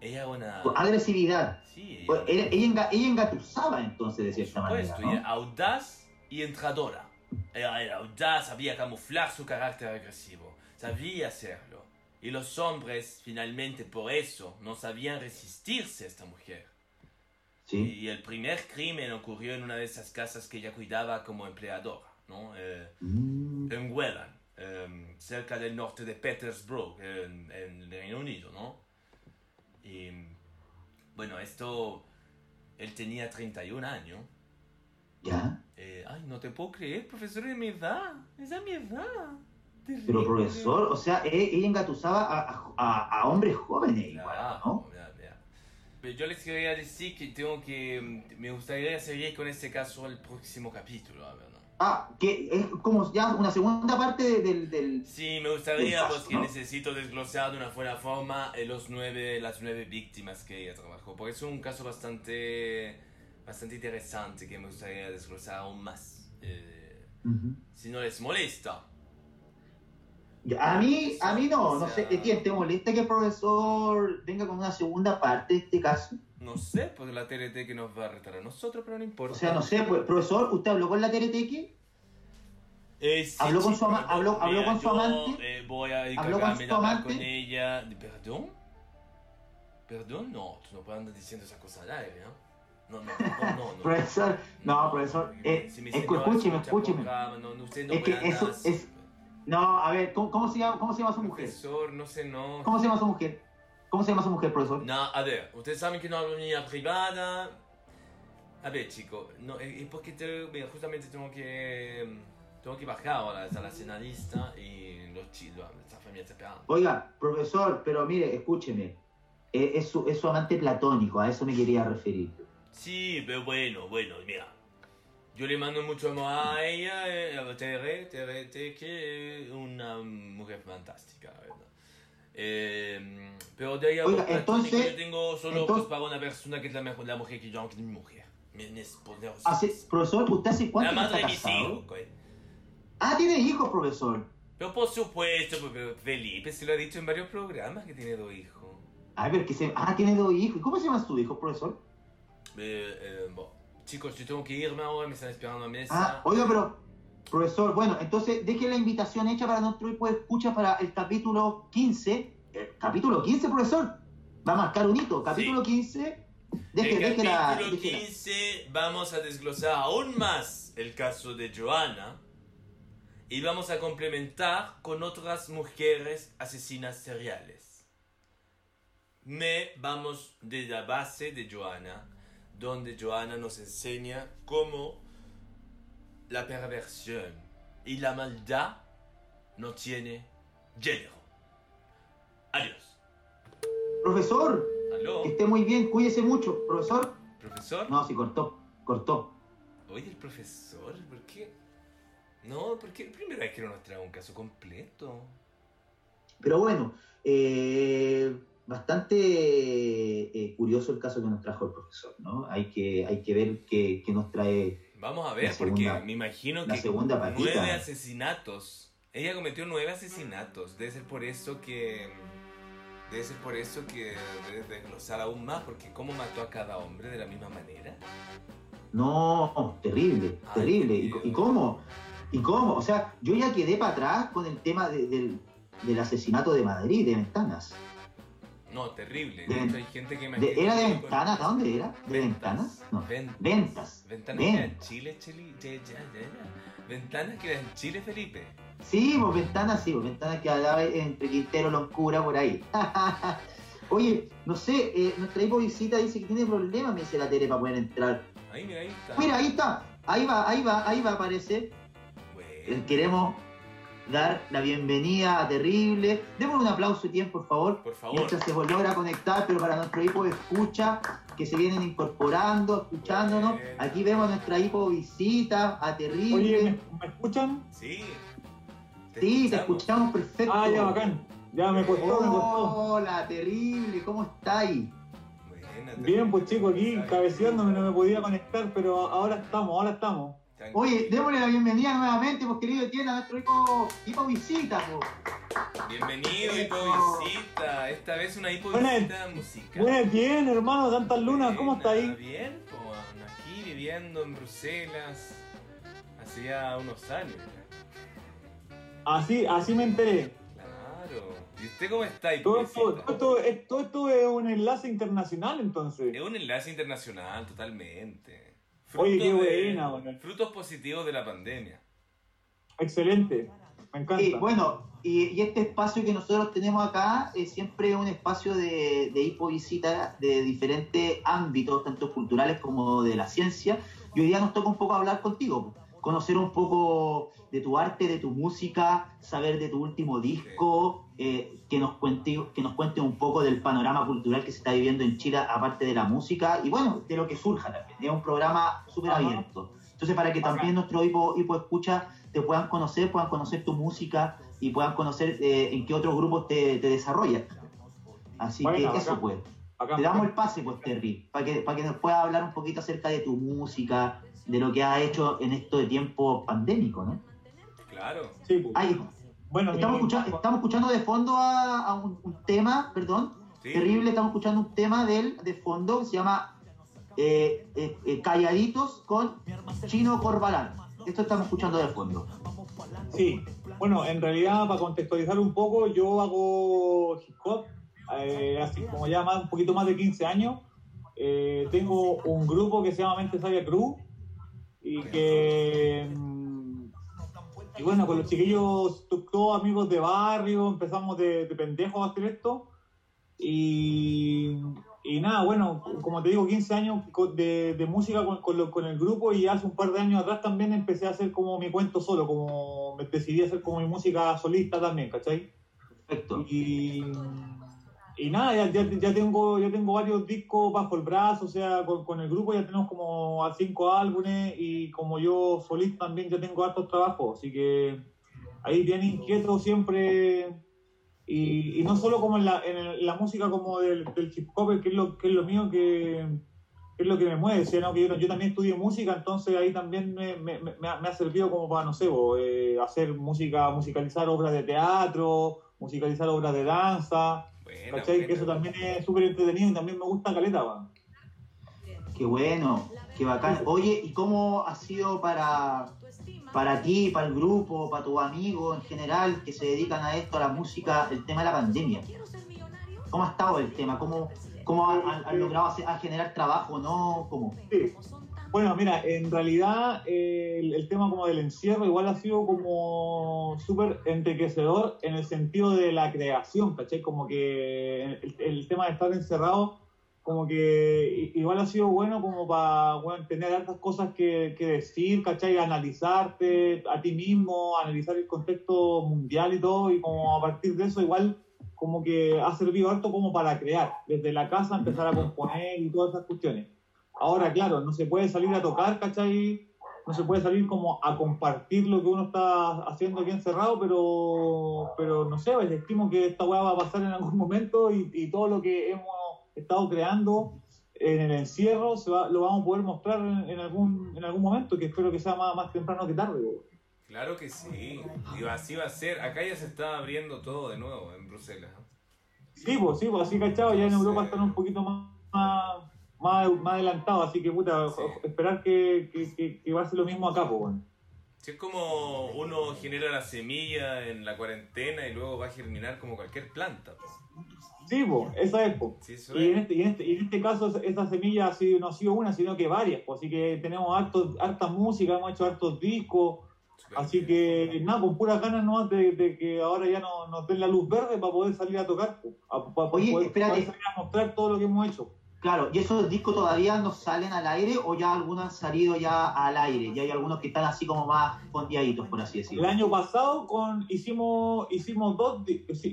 Ella una... Agresividad. Sí, ella- Pues, Ella, ella, ella engatusaba entonces de cierta supuesto, manera. y ¿no? era audaz y entradora. Era, era audaz, sabía camuflar su carácter agresivo, sabía hacerlo. Y los hombres, finalmente, por eso, no sabían resistirse a esta mujer. Sí. Y el primer crimen ocurrió en una de esas casas que ella cuidaba como empleadora, ¿no? Eh, Mm. en Welland. em, cerca del norte de Petersburg, en, en el Reino Unido, ¿no? Y bueno, esto, él tenía 31 años. ¿Ya? Eh, ay, no te puedo creer, profesor, es mi edad, es a mi edad. Pero Terrible. profesor, o sea, e- ella engatusaba a, a- a hombres jóvenes igual, ¿no? mira, mira. Pero yo les quería decir que tengo que, mm, me gustaría seguir con este caso el próximo capítulo, a ver, ¿no? Ah, que es como ya una segunda parte de- del... del... Sí, me gustaría, Un pues caso, que ¿no? necesito desglosar de una buena forma eh, los nueve, las nueve víctimas que ella trabajó, porque es un caso bastante, bastante interesante que me gustaría desglosar aún más. Eh, Ujú. si no les molesta. A mí, a mí no, no sé, Etienne, ¿te molesta que el profesor venga con una segunda parte de este caso? No sé, pues la TRT que nos va a retar a nosotros, pero no importa. O sea, no sé, pues, profesor, ¿usted habló con la TRTQ? Eh, sí, ¿Habló con su ama- habló- habló mira, con su amante? eh, voy a ¿Habló con su amante? con ella. ¿Perdón? ¿Perdón? No, tú no puedes andar diciendo esas cosas al aire, ¿no? No, no, no, no. no. Profesor, no, profesor, eh, Si mi escu- señora escúcheme, escúcheme. usted no Es que eso es- No, a ver, ¿cómo, cómo se, llama, ¿cómo se llama su mujer? Profesor, no sé, no. ¿Cómo se llama su mujer? ¿Cómo se llama su mujer, profesor? No, a ver, ustedes saben que no hablo ni a privada. A ver, chico, no, es es porque te- mira, justamente tengo que. Tengo que bajar ahora a la cenarista y los chicos, esta familia está esperando. Oiga, profesor, pero mire, escúcheme. Eh, Es su, es su amante platónico, a eso me quería referir. Sí, pero bueno, bueno, mira. Yo le mando mucho amor a ella, eh, a Tere, Tere, Tere, que es una mujer fantástica, la verdad. Eh, pero de ahí a Oiga, entonces- yo tengo solo entonces- pues, para una persona que es la, mejor, la mujer que yo, que es mi mujer. Mi, mi esposa. Hace, profesor, ¿usted hace la cuánto que madre de mis hijos, güey. Ah, tiene hijos, profesor. Pero por supuesto, pues, Felipe se lo ha dicho en varios programas que tiene dos hijos. A ver, que se... Ah, tiene dos hijos. ¿Y ¿Cómo se llama su hijo, profesor? Eh, bueno, chicos, yo tengo que irme ahora, me están esperando a mesa. Ah, oiga, pero... Profesor, bueno, entonces deje la invitación hecha para nuestro de escucha para el capítulo 15. Eh, capítulo 15, profesor. Va a marcar un hito. Capítulo 15. Deje, en deje la... capítulo la- 15 vamos a desglosar aún más el caso de Joana y vamos a complementar con otras mujeres asesinas seriales. Me vamos de la base de Joana, donde Joana nos enseña cómo la perversión y la maldad no tiene género. Adiós. Profesor, ¿Aló? que esté muy bien. Cuídese mucho. Profesor. ¿Profesor? No, sí, cortó. Cortó. Oye, el profesor, ¿por qué? No, porque primera vez que no nos trae un caso completo. Pero bueno, eh, bastante eh, curioso el caso que nos trajo el profesor, ¿no? Hay que, hay que ver qué, qué nos trae. Vamos a ver, segunda- porque me imagino que segunda nueve asesinatos. Ella cometió nueve asesinatos. Debe ser por eso que. Debe ser por eso que debe desglosar aún más, porque ¿cómo mató a cada hombre de la misma manera? No, terrible, Ay, terrible. ¿Y, cómo? ¿Y cómo? O sea, yo ya quedé para atrás con el tema de- del, del asesinato de Madrid, de Ventanas. No, terrible. De- De hecho, hay gente que De- imagina. ¿Era de Ventanas? ¿De dónde era? ¿De Ventanas? No. Ventas. Ventas. Ventanas Ven. que era en Chile, Chile. ya, ya, ya. Ventanas que era en Chile, Felipe. Sí, pues Ventanas, sí, pues Ventanas que hablaba entre Quintero, Loncura, por ahí. *laughs* Oye, no sé, eh, nuestra hipo visita dice que tiene problemas, me dice la tele para poder entrar. Ahí, mira, ahí está. Mira, ahí está, ahí va, ahí va, ahí va, parece. Eh, Bueno, Queremos dar la bienvenida a Terrible. Démosle un aplauso, Tien, por favor. por favor. Mientras se logra conectar, pero para nuestro hipo de escucha, que se vienen incorporando, escuchándonos. Aquí vemos a nuestra hipo visita, a Terrible. Oye, ¿me, me escuchan? Sí. sí, te escuchamos perfecto. Ah, ya, bacán. Ya me costó, me costó. Hola, Terrible, ¿cómo estáis? Bien, pues chico, aquí cabeceándome no me podía conectar, pero ahora estamos, ahora estamos. Tranquilo. Oye, démosle la bienvenida nuevamente, pues querido Etienne, a nuestro hipo, hipo visita, pues. Bienvenido, hipovisita. Esta vez una hipovisita musical. Buenas, bien, hermano, tantas lunas, ¿cómo está ahí? Bien, pues, aquí viviendo en Bruselas hacía unos años. Así, así me enteré. Claro. ¿Y usted cómo está, Todo esto, hipovisita? todo, esto, es- todo esto es un enlace internacional, entonces. Es un enlace internacional, totalmente. Oye, qué de- buena, bueno. Frutos positivos de la pandemia. Excelente. Me encanta. Sí, bueno, y, y este espacio que nosotros tenemos acá es siempre un espacio de, de hipovisita de diferentes ámbitos, tanto culturales como de la ciencia. Y hoy día nos toca un poco hablar contigo, conocer un poco de tu arte, de tu música, saber de tu último disco, eh, que, nos cuente, que nos cuente un poco del panorama cultural que se está viviendo en Chile, aparte de la música, y bueno, de lo que surja también. Es un programa súper abierto. Entonces, para que también nuestro hipo, hipo escucha te puedan conocer, puedan conocer tu música y puedan conocer eh, en qué otros grupos te, te desarrollas. Así Bueno, que bacán. eso pues. Acá, Te damos el pase, pues, Terry, para que, para que nos puedas hablar un poquito acerca de tu música, de lo que has hecho en esto de tiempo pandémico, ¿no? Claro. Sí, pues. Ay, bueno, estamos, mi- escucha- estamos escuchando de fondo a, a un, un tema, perdón, Sí. terrible, estamos escuchando un tema de él de fondo que se llama eh, eh, eh, Calladitos con Chino Corbalán. Esto estamos escuchando de fondo. Sí, bueno, en realidad para contextualizar un poco, yo hago hip hop, eh, así como ya más, un poquito más de 15 años. Eh, tengo un grupo que se llama Mente Sabia Crew y que, y bueno, con los chiquillos, to- todos amigos de barrio, empezamos de, de pendejos a hacer esto. Y, y nada, bueno, como te digo, 15 años de, de música con, con lo- con el grupo y hace un par de años atrás también empecé a hacer como mi cuento solo, como me decidí a hacer como mi música solista también, ¿cachai? Perfecto. Y, y nada, ya, ya, tengo, ya tengo varios discos bajo el brazo, o sea, con, con el grupo ya tenemos como a cinco álbumes y como yo solista también ya tengo hartos trabajos, así que ahí bien inquieto siempre. Y, y no solo como en la, en la música como del, del hip hop, que es lo, que es lo mío que, es lo que me mueve, sino que yo, también estudié música, entonces ahí también me, me, me, ha, servido como para, no sé, eh, hacer música, musicalizar obras de teatro, musicalizar obras de danza, Buena, ¿cachai? Que eso también es súper entretenido y también me gusta caleta, weón. Qué bueno, qué bacán. Oye, ¿y cómo ha sido para, para ti, para el grupo, para tus amigos en general que se dedican a esto, a la música, el tema de la pandemia? ¿Cómo ha estado el tema? ¿Cómo, cómo han, han- han logrado hacer- a generar trabajo? ¿No? ¿Cómo? Sí. Bueno, mira, en realidad eh, el, el tema como del encierro igual ha sido como súper enriquecedor en el sentido de la creación, ¿cachai? Como que el, el tema de estar encerrado, como que igual ha sido bueno como para bueno, tener hartas cosas que, que decir, ¿cachai? Analizarte a ti mismo, analizar el contexto mundial y todo, y como a partir de eso igual como que ha servido harto como para crear, desde la casa empezar a componer y todas esas cuestiones. Ahora, claro, no se puede salir a tocar, ¿cachai? No se puede salir como a compartir lo que uno está haciendo aquí encerrado, pero, pero no sé, pues, estimo que esta weá va a pasar en algún momento y, y todo lo que hemos estado creando en el encierro se va, lo vamos a poder mostrar en, en algún, en algún momento, que espero que sea más, más temprano que tarde. weón. Claro que sí. Y así va a ser. Acá ya se está abriendo todo de nuevo en Bruselas. Sí, pues, sí, pues así cachado, ya en. Europa están un poquito más, más, más, más adelantados, así que puta, Sí. esperar que, que, que, que va a ser lo mismo acá, pues, bueno. Es como uno genera la semilla en la cuarentena y luego va a germinar como cualquier planta. po. Sí, pues, esa es. Sí, eso Y en es. este, y en este, y en este caso, esa- semilla ha sido, no ha sido una, sino que varias. Así que tenemos hartos, harta música, hemos hecho hartos discos. Así bien. que, nada, con puras ganas nomás de, de que ahora ya no- nos den la luz verde para poder salir a tocar. pues, a- para Oye, poder, espérate. poder salir a mostrar todo lo que hemos hecho. Claro, ¿y esos discos todavía no salen al aire o ya algunos han salido ya al aire? Ya hay algunos que están así como más fondeaditos, por así El decirlo. año pasado con, hicimos, hicimos dos,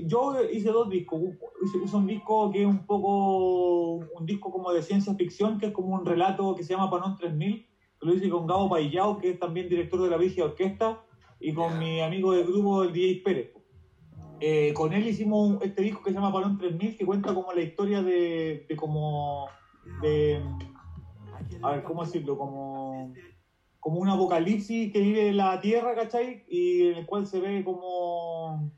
yo hice dos discos. Hice, un disco que es un poco, un disco como de ciencia ficción, que es como un relato que se llama Panón 3000, que lo hice con Gabo Paillao, que es también director de la Vigia Orquesta, y con Ya. mi amigo del grupo, el DJ Pérez. Eh, con él hicimos este disco que se llama Panón 3000, que cuenta como la historia de, de como, de, a ver, ¿cómo decirlo? Como como un apocalipsis que vive la Tierra, ¿cachai? Y en el cual se ve como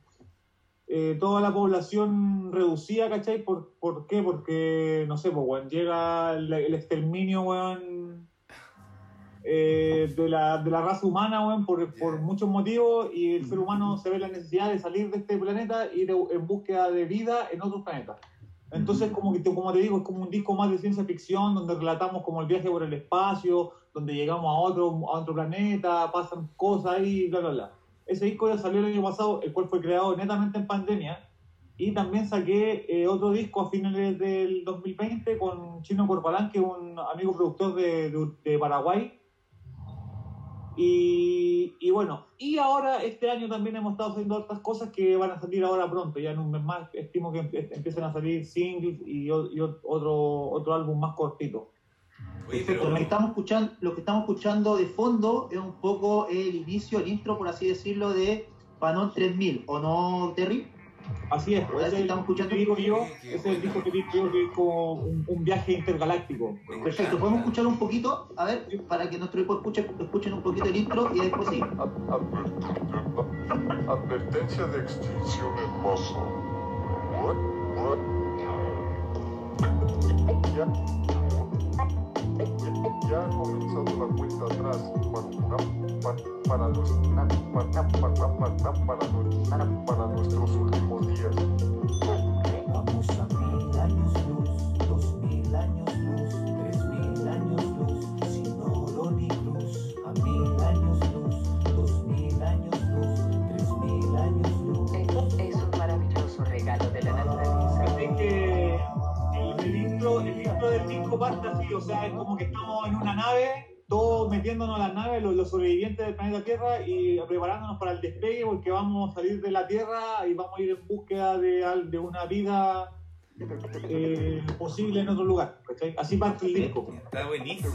eh, toda la población reducida, ¿cachai? ¿Por, por qué? Porque, no sé, pues, llega el, el exterminio, weón, eh, de, la, de la raza humana, weón, por, por muchos motivos, y el ser humano se ve la necesidad de salir de este planeta y ir en búsqueda de vida en otros planetas. Entonces, como, que, te- como te digo, es como un disco más de ciencia ficción, donde relatamos como el viaje por el espacio, donde llegamos a otro, a otro planeta, pasan cosas ahí, bla, bla, bla. ese disco ya salió el año pasado, el cual fue creado netamente en pandemia. Y también saqué eh, otro disco a finales del 2020 con Chino Corpalán, que es un amigo productor de, de- de Paraguay. Y, y bueno, y ahora este año también hemos estado haciendo otras cosas que van a salir ahora pronto, ya en un mes más estimo que empie- empiecen a salir singles y, y otro, otro álbum más cortito. Oye, Perfecto, pero lo que, estamos escuchando, lo que estamos escuchando de fondo es un poco el inicio, el intro, por así decirlo, de Panon 3000, ¿o no, Terry? Así es, Pues ese estamos escuchando- que digo yo, ese es el disco que digo yo que es como un, un viaje intergaláctico. Perfecto, podemos escuchar un poquito, a ver, para que nuestro equipo escuche, escuchen un poquito el intro y después sí. Ad- adver- Advertencia de extinción en masa. Ya, ha comenzado la cuenta atrás para, para, para, para, para nuestros últimos días. Parte así, o sea, es como que estamos en una nave, todos metiéndonos a la nave, los, los sobrevivientes del planeta Tierra y preparándonos para el despegue porque vamos a salir de la Tierra y vamos a ir en búsqueda de, de una vida eh, posible en otro lugar. ¿cachai? Así parte el disco. Está buenísimo,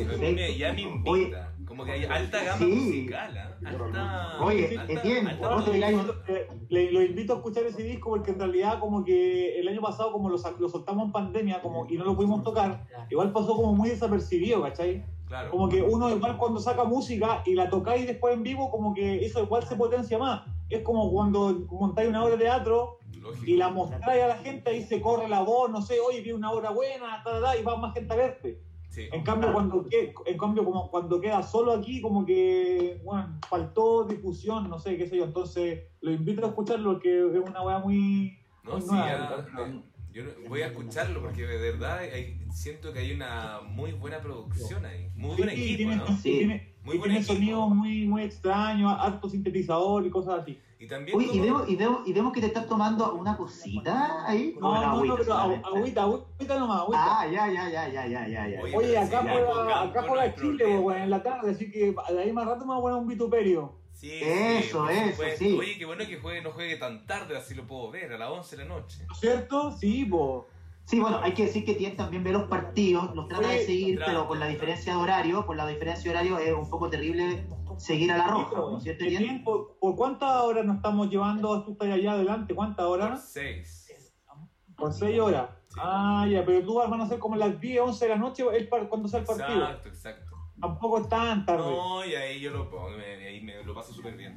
ya me invita. Oye. Como que hay alta gama Sí. musical, ¿ah? alta. Oye, alta- alta- te digáis un- Eh, le, lo invito a escuchar ese disco porque en realidad como que el año pasado como lo, lo soltamos en pandemia como, y no lo pudimos tocar, igual pasó como muy desapercibido, ¿cachai? Claro. Como que uno igual cuando saca música y la tocáis después en vivo, como que eso igual se potencia más. Es como cuando montáis una obra de teatro Lógico. y la mostráis a la gente y se corre la voz, no sé, oye, vi una obra buena, ta, ta, ta, y va más gente a verte. Sí. En cambio, cuando, que- en cambio como cuando queda solo aquí, como que, bueno, faltó difusión, no sé, qué sé yo. Entonces, lo invito a escucharlo porque es una weá muy... No, muy sí, nueva. ya, eh, yo voy a escucharlo porque de verdad hay- siento que hay una muy buena producción ahí. Muy buen Sí, equipo, tiene, ¿no? Sí. tiene, Muy tiene sonidos muy, muy extraños, harto sintetizador y cosas así. Y también Uy, y vemos, y, vemos, y vemos que te estás tomando una cosita ahí. No, ¿O una no, no, agüita pero agüita, agüita nomás, agüita. Ah, ya, ya, ya, ya, ya, ya, ya. Oye, Oye, acá la juega, acá no juega Chile, weón, en la tarde, así que de ahí más rato me voy a poner un vituperio. Sí, Eso, por eso, sí. Oye, qué bueno que juegue, no juegue tan tarde, así lo puedo ver, a las 11 de la noche. ¿No cierto? Sí, po. Sí, bueno, hay que decir que Tien también ve los partidos, los trata de seguir, pero con la diferencia de horario, con la diferencia de horario es un poco terrible seguir a la roja, ¿no es cierto, Tien? ¿Por, por cuántas horas nos estamos llevando? Tú estás allá adelante, ¿cuántas Por horas? 6. Por seis horas. Sí. Ah, ya, pero tú van a ser como las 10, 11 de la noche el par- cuando sea el partido. Exacto, exacto. Tampoco es tan tarde. No, y ahí yo lo pongo, me- ahí me lo paso súper bien.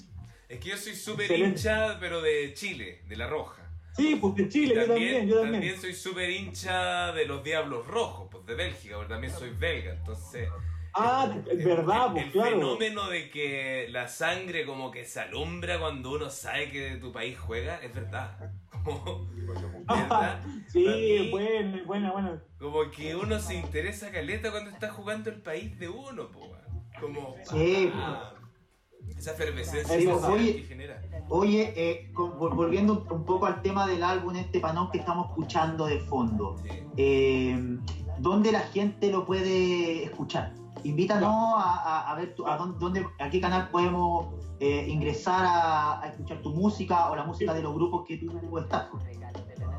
Es que yo soy súper hincha, pero de Chile, de La Roja. Sí, pues de Chile, yo también, yo también. soy súper hincha de los Diablos Rojos, pues de Bélgica, porque también soy belga, entonces... Ah, es verdad, el, pues el claro. fenómeno de que la sangre como que se alumbra cuando uno sabe que tu país juega, es verdad. *laughs* Como, ¿verdad? Sí, mí, bueno, bueno, bueno. Como que uno se interesa caleta cuando está jugando el país de uno, po, weón. Como... Sí, ah, esa efervescencia oye. que genera. Oye, eh, con- vol- volviendo un poco al tema del álbum, este panón que estamos escuchando de fondo, Sí. eh, ¿dónde la gente lo puede escuchar? Invítanos a, a- a ver tu- a, dónde, dónde- a qué canal podemos eh, ingresar a, a escuchar tu música o la música de los grupos que tú estás.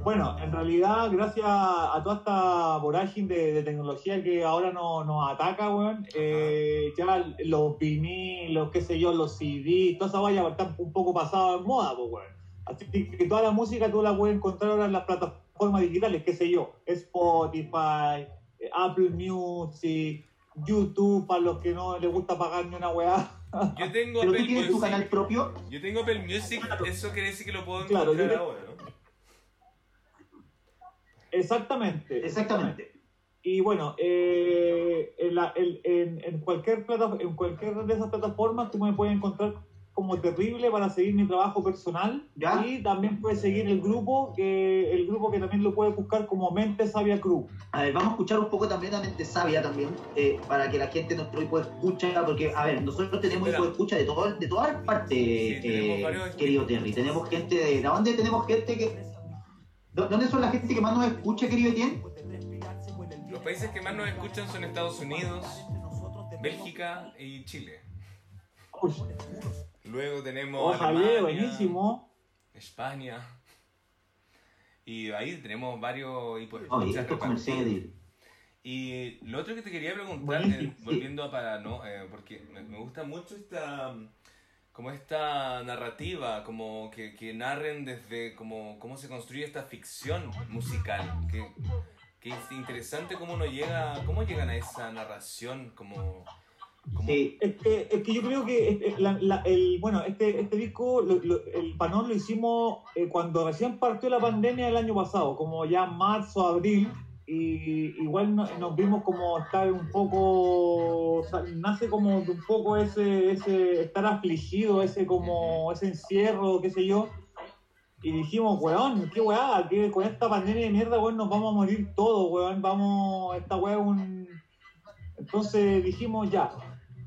Bueno, en realidad, gracias a toda esta vorágine de, de tecnología que ahora no- nos ataca, weón, eh, ya los vinilos, qué sé yo, los CD, toda esa vaya está un poco pasada en moda, pues, weón. Así que toda la música tú la puedes encontrar ahora en las plataformas digitales, qué sé yo, Spotify, eh, Apple Music, YouTube, para los que no les gusta pagar ni una weá. Yo tengo *laughs* Pero tú Apple tienes tu canal propio. Yo tengo Apple Music, eso quiere decir que lo puedo encontrar ahora, ¿no? Exactamente. Exactamente. Y bueno, eh, en, la- en- en cualquier plata, en cualquier de esas plataformas tú me puedes encontrar como terrible para seguir mi trabajo personal ¿Ya? y también puede seguir el grupo, que el grupo que también lo puede buscar como Mente Sabia Cruz. A ver, vamos a escuchar un poco también a Mente Sabia también, eh, para que la gente nuestro hijo escucha, porque, a ver, nosotros tenemos Espera. hijo escucha de, todo, de todas partes, Sí, eh, querido Terry. Tenemos gente de... ¿De dónde tenemos gente que... ¿Dó- ¿Dónde son la gente que más nos escucha, querido Etienne? Los países que más nos escuchan son Estados Unidos, Bélgica y Chile. Uy, Luego tenemos oh, Javier, Alemania, buenísimo. España. Y ahí tenemos varios de... Y lo otro que te quería preguntar, eh, volviendo a para, ¿no? Eh, porque me, me gusta mucho esta como esta narrativa, como que, que narren desde como cómo se construye esta ficción musical, que, que es interesante cómo uno llega, cómo llegan a esa narración, como, Sí, Es que, es que yo creo que eh, la- la- el, bueno, este, este disco, lo- lo- el panón lo hicimos eh, cuando recién partió la pandemia el año pasado, como ya marzo, abril, y igual no- nos vimos como estar un poco, o sea, nace como de un poco ese, ese estar afligido, ese como, ese encierro, qué sé yo, y dijimos, weón, qué weá, que con esta pandemia de mierda, weón, nos vamos a morir todos, weón, vamos, esta weá es un... Entonces dijimos, ya,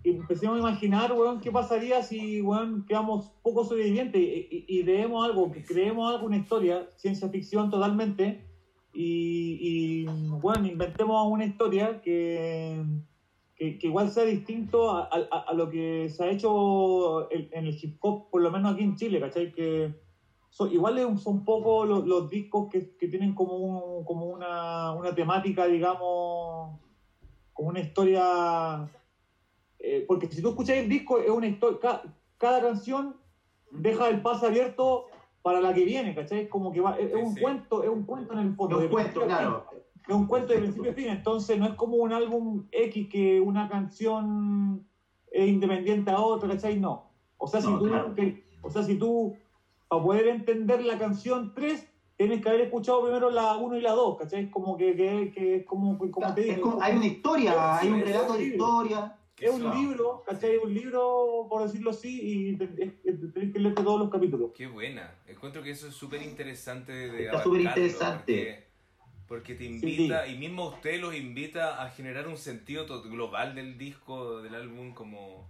y empecemos a imaginar, weón, qué pasaría si, weón, quedamos pocos sobrevivientes. Y, y, y leemos algo, que creemos algo, una historia, ciencia ficción totalmente, y, bueno, inventemos una historia que, que, igual sea distinto a, lo que se ha hecho en, el hip hop, por lo menos aquí en Chile, ¿cachai? Que igual son pocos los, los discos que, que tienen como, un- como una, una temática, digamos, como una historia eh, porque si tú escuchas el disco, es una historia. ca- cada canción deja el pase abierto para la que viene, ¿cachai? Es como que va, es, es un Sí, sí. cuento, es un cuento en el fondo. un de cuento, claro. fin. Es un cuento de principio a fin, entonces no es como un álbum X que una canción es independiente a otra, ¿cachai? No. O sea, si No, tú, claro. que- o sea, si tú, para poder entender la canción 3, tienes que haber escuchado primero la 1 y la 2, ¿cachai? Es como que, que, que es como, como te Es digo. como- hay una historia, hay un Sí, relato de sí. historia. Es un libro, ¿cachai? Un libro, por decirlo así, y te- es- es- tenés que leerte todos los capítulos. Qué buena. Encuentro que eso es súper interesante de Está súper interesante. Porque, porque te invita, y mismo usted los invita a generar un sentido global del disco, del álbum, como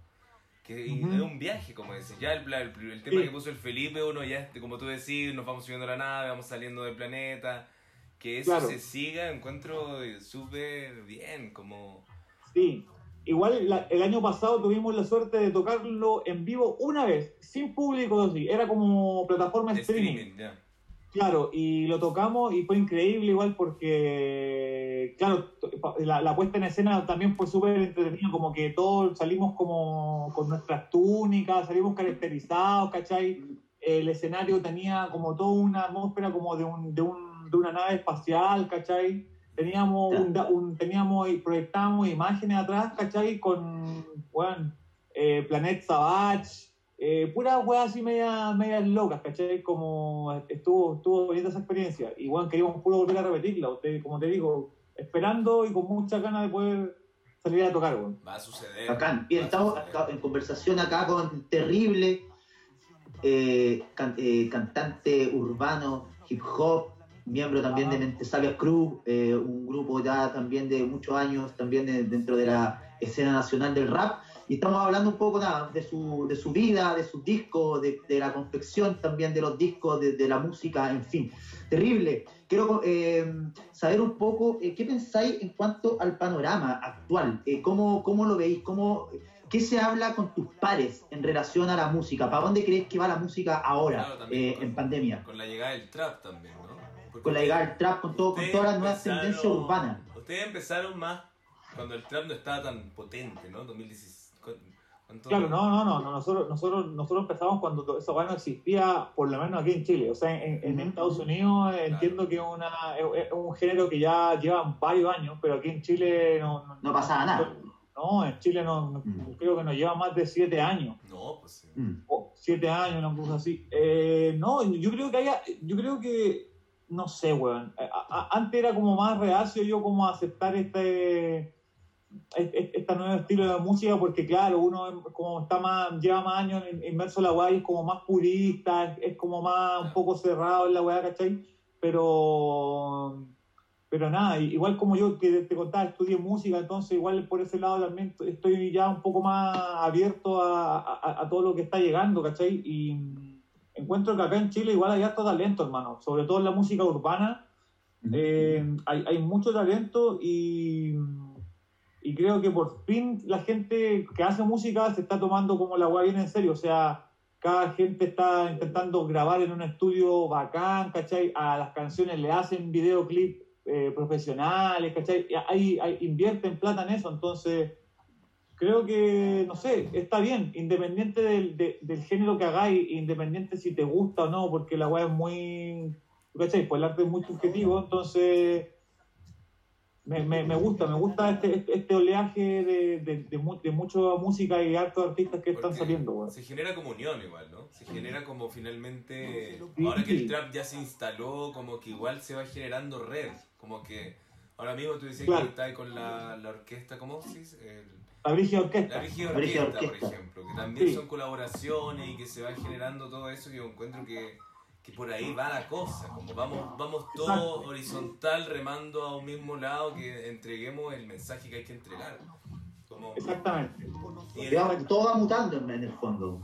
que Ujú. es un viaje, como decís. Ya el, el, el tema Sí. que puso el Felipe, uno ya, este, como tú decís, nos vamos subiendo a la nave, vamos saliendo del planeta. Que eso Claro. se siga, encuentro eh, súper bien, como... Sí. Igual la- el año pasado tuvimos la suerte de tocarlo en vivo una vez, sin público, así. Era como plataforma de streaming. Claro, y lo tocamos y fue increíble igual porque, claro, la, la puesta en escena también fue súper entretenida, como que todos salimos como con nuestras túnicas, salimos caracterizados, ¿cachai? El escenario tenía como toda una atmósfera como de, un, de, un, de una nave espacial, ¿cachai? Teníamos, un, teníamos y proyectábamos imágenes atrás, ¿cachai? Con, bueno, eh, Planet Savage, eh, puras weas así medias medias locas, ¿cachai? Como estuvo, estuvo bonita esa experiencia. Y bueno, queríamos puro volver a repetirla, usted, como te digo, esperando y con muchas ganas de poder salir a tocar, weón. Va a suceder. Bacán. A estamos en conversación acá con Terrible, eh, can- eh, cantante urbano, hip hop, miembro también de Mente Sabia Crew, eh, un grupo ya también de muchos años, también de- dentro de la escena nacional del rap. Y estamos hablando un poco nada, de, su, de su vida, de sus discos, de, de la confección también de los discos, de, de la música, en fin. Terrible. Quiero eh, saber un poco eh, qué pensáis en cuanto al panorama actual. Eh, ¿cómo, ¿Cómo lo veis? ¿Cómo, ¿Qué se habla con tus pares en relación a la música? ¿Para dónde crees que va la música ahora, Claro, eh, con- en pandemia? Con la llegada del trap también, ¿no? Con la llegada del trap, con, todo, con ustedes todas las nuevas empezaron- tendencias urbanas. Ustedes empezaron más cuando el trap no estaba tan potente, ¿no? 2016. ¿cu- cuánto- Claro, no, no, no, no, nosotros, nosotros, nosotros empezamos cuando esa weá no existía, por lo menos aquí en Chile. O sea, en. Estados Unidos eh, entiendo que es, una, es, es un género que ya lleva varios años, pero aquí en Chile no... No pasaba nada. No, en Chile no, no- Mm. creo que nos lleva más de siete años. No, pues sí. Mm. o siete años, una cosa así. Eh, no, yo creo que haya, yo creo que, no sé, weón. Antes era como más reacio yo como aceptar este, es- es- este nuevo estilo de música porque claro, uno como está más, lleva más años in- inmerso en la weá y es como más purista, es, como más un poco cerrado en la weá, ¿cachai? Pero pero nada, igual como yo que te contaba, estudié música, entonces igual por ese lado también estoy ya un poco más abierto a, a- todo lo que está llegando, ¿cachai? Encuentro que acá en Chile igual hay harto talento, hermano, sobre todo en la música urbana, eh, hay, hay mucho talento y, y creo que por fin la gente que hace música se está tomando como la weá bien en serio, o sea, cada gente está intentando grabar en un estudio bacán, ¿cachai? A las canciones le hacen videoclip eh, profesionales, ¿cachai? Hay, hay, invierten plata en eso, entonces creo que, no sé, está bien, independiente del, de- del género que hagáis, independiente si te gusta o no, porque la weá es muy, ¿cachai? Pues el arte es muy subjetivo, entonces me, me, me gusta, me gusta este, este, este oleaje de, de, de, de mucha música y hartos artistas que están saliendo, weón. Se genera como unión igual, ¿no? Se genera como finalmente, Sí. ahora que el trap ya se instaló, como que igual se va generando red, como que ahora mismo tú decías Claro. que estás con la, la orquesta, ¿cómo? El- La Brígida Orquesta. la Orquesta, por ejemplo, que también Sí. son colaboraciones y que se va generando todo eso, yo encuentro que, que por ahí va la cosa, como vamos, vamos todos Exacto. horizontal remando a un mismo lado, que entreguemos el mensaje que hay que entregar. Como, Exactamente. y todo va mutando en, en el fondo.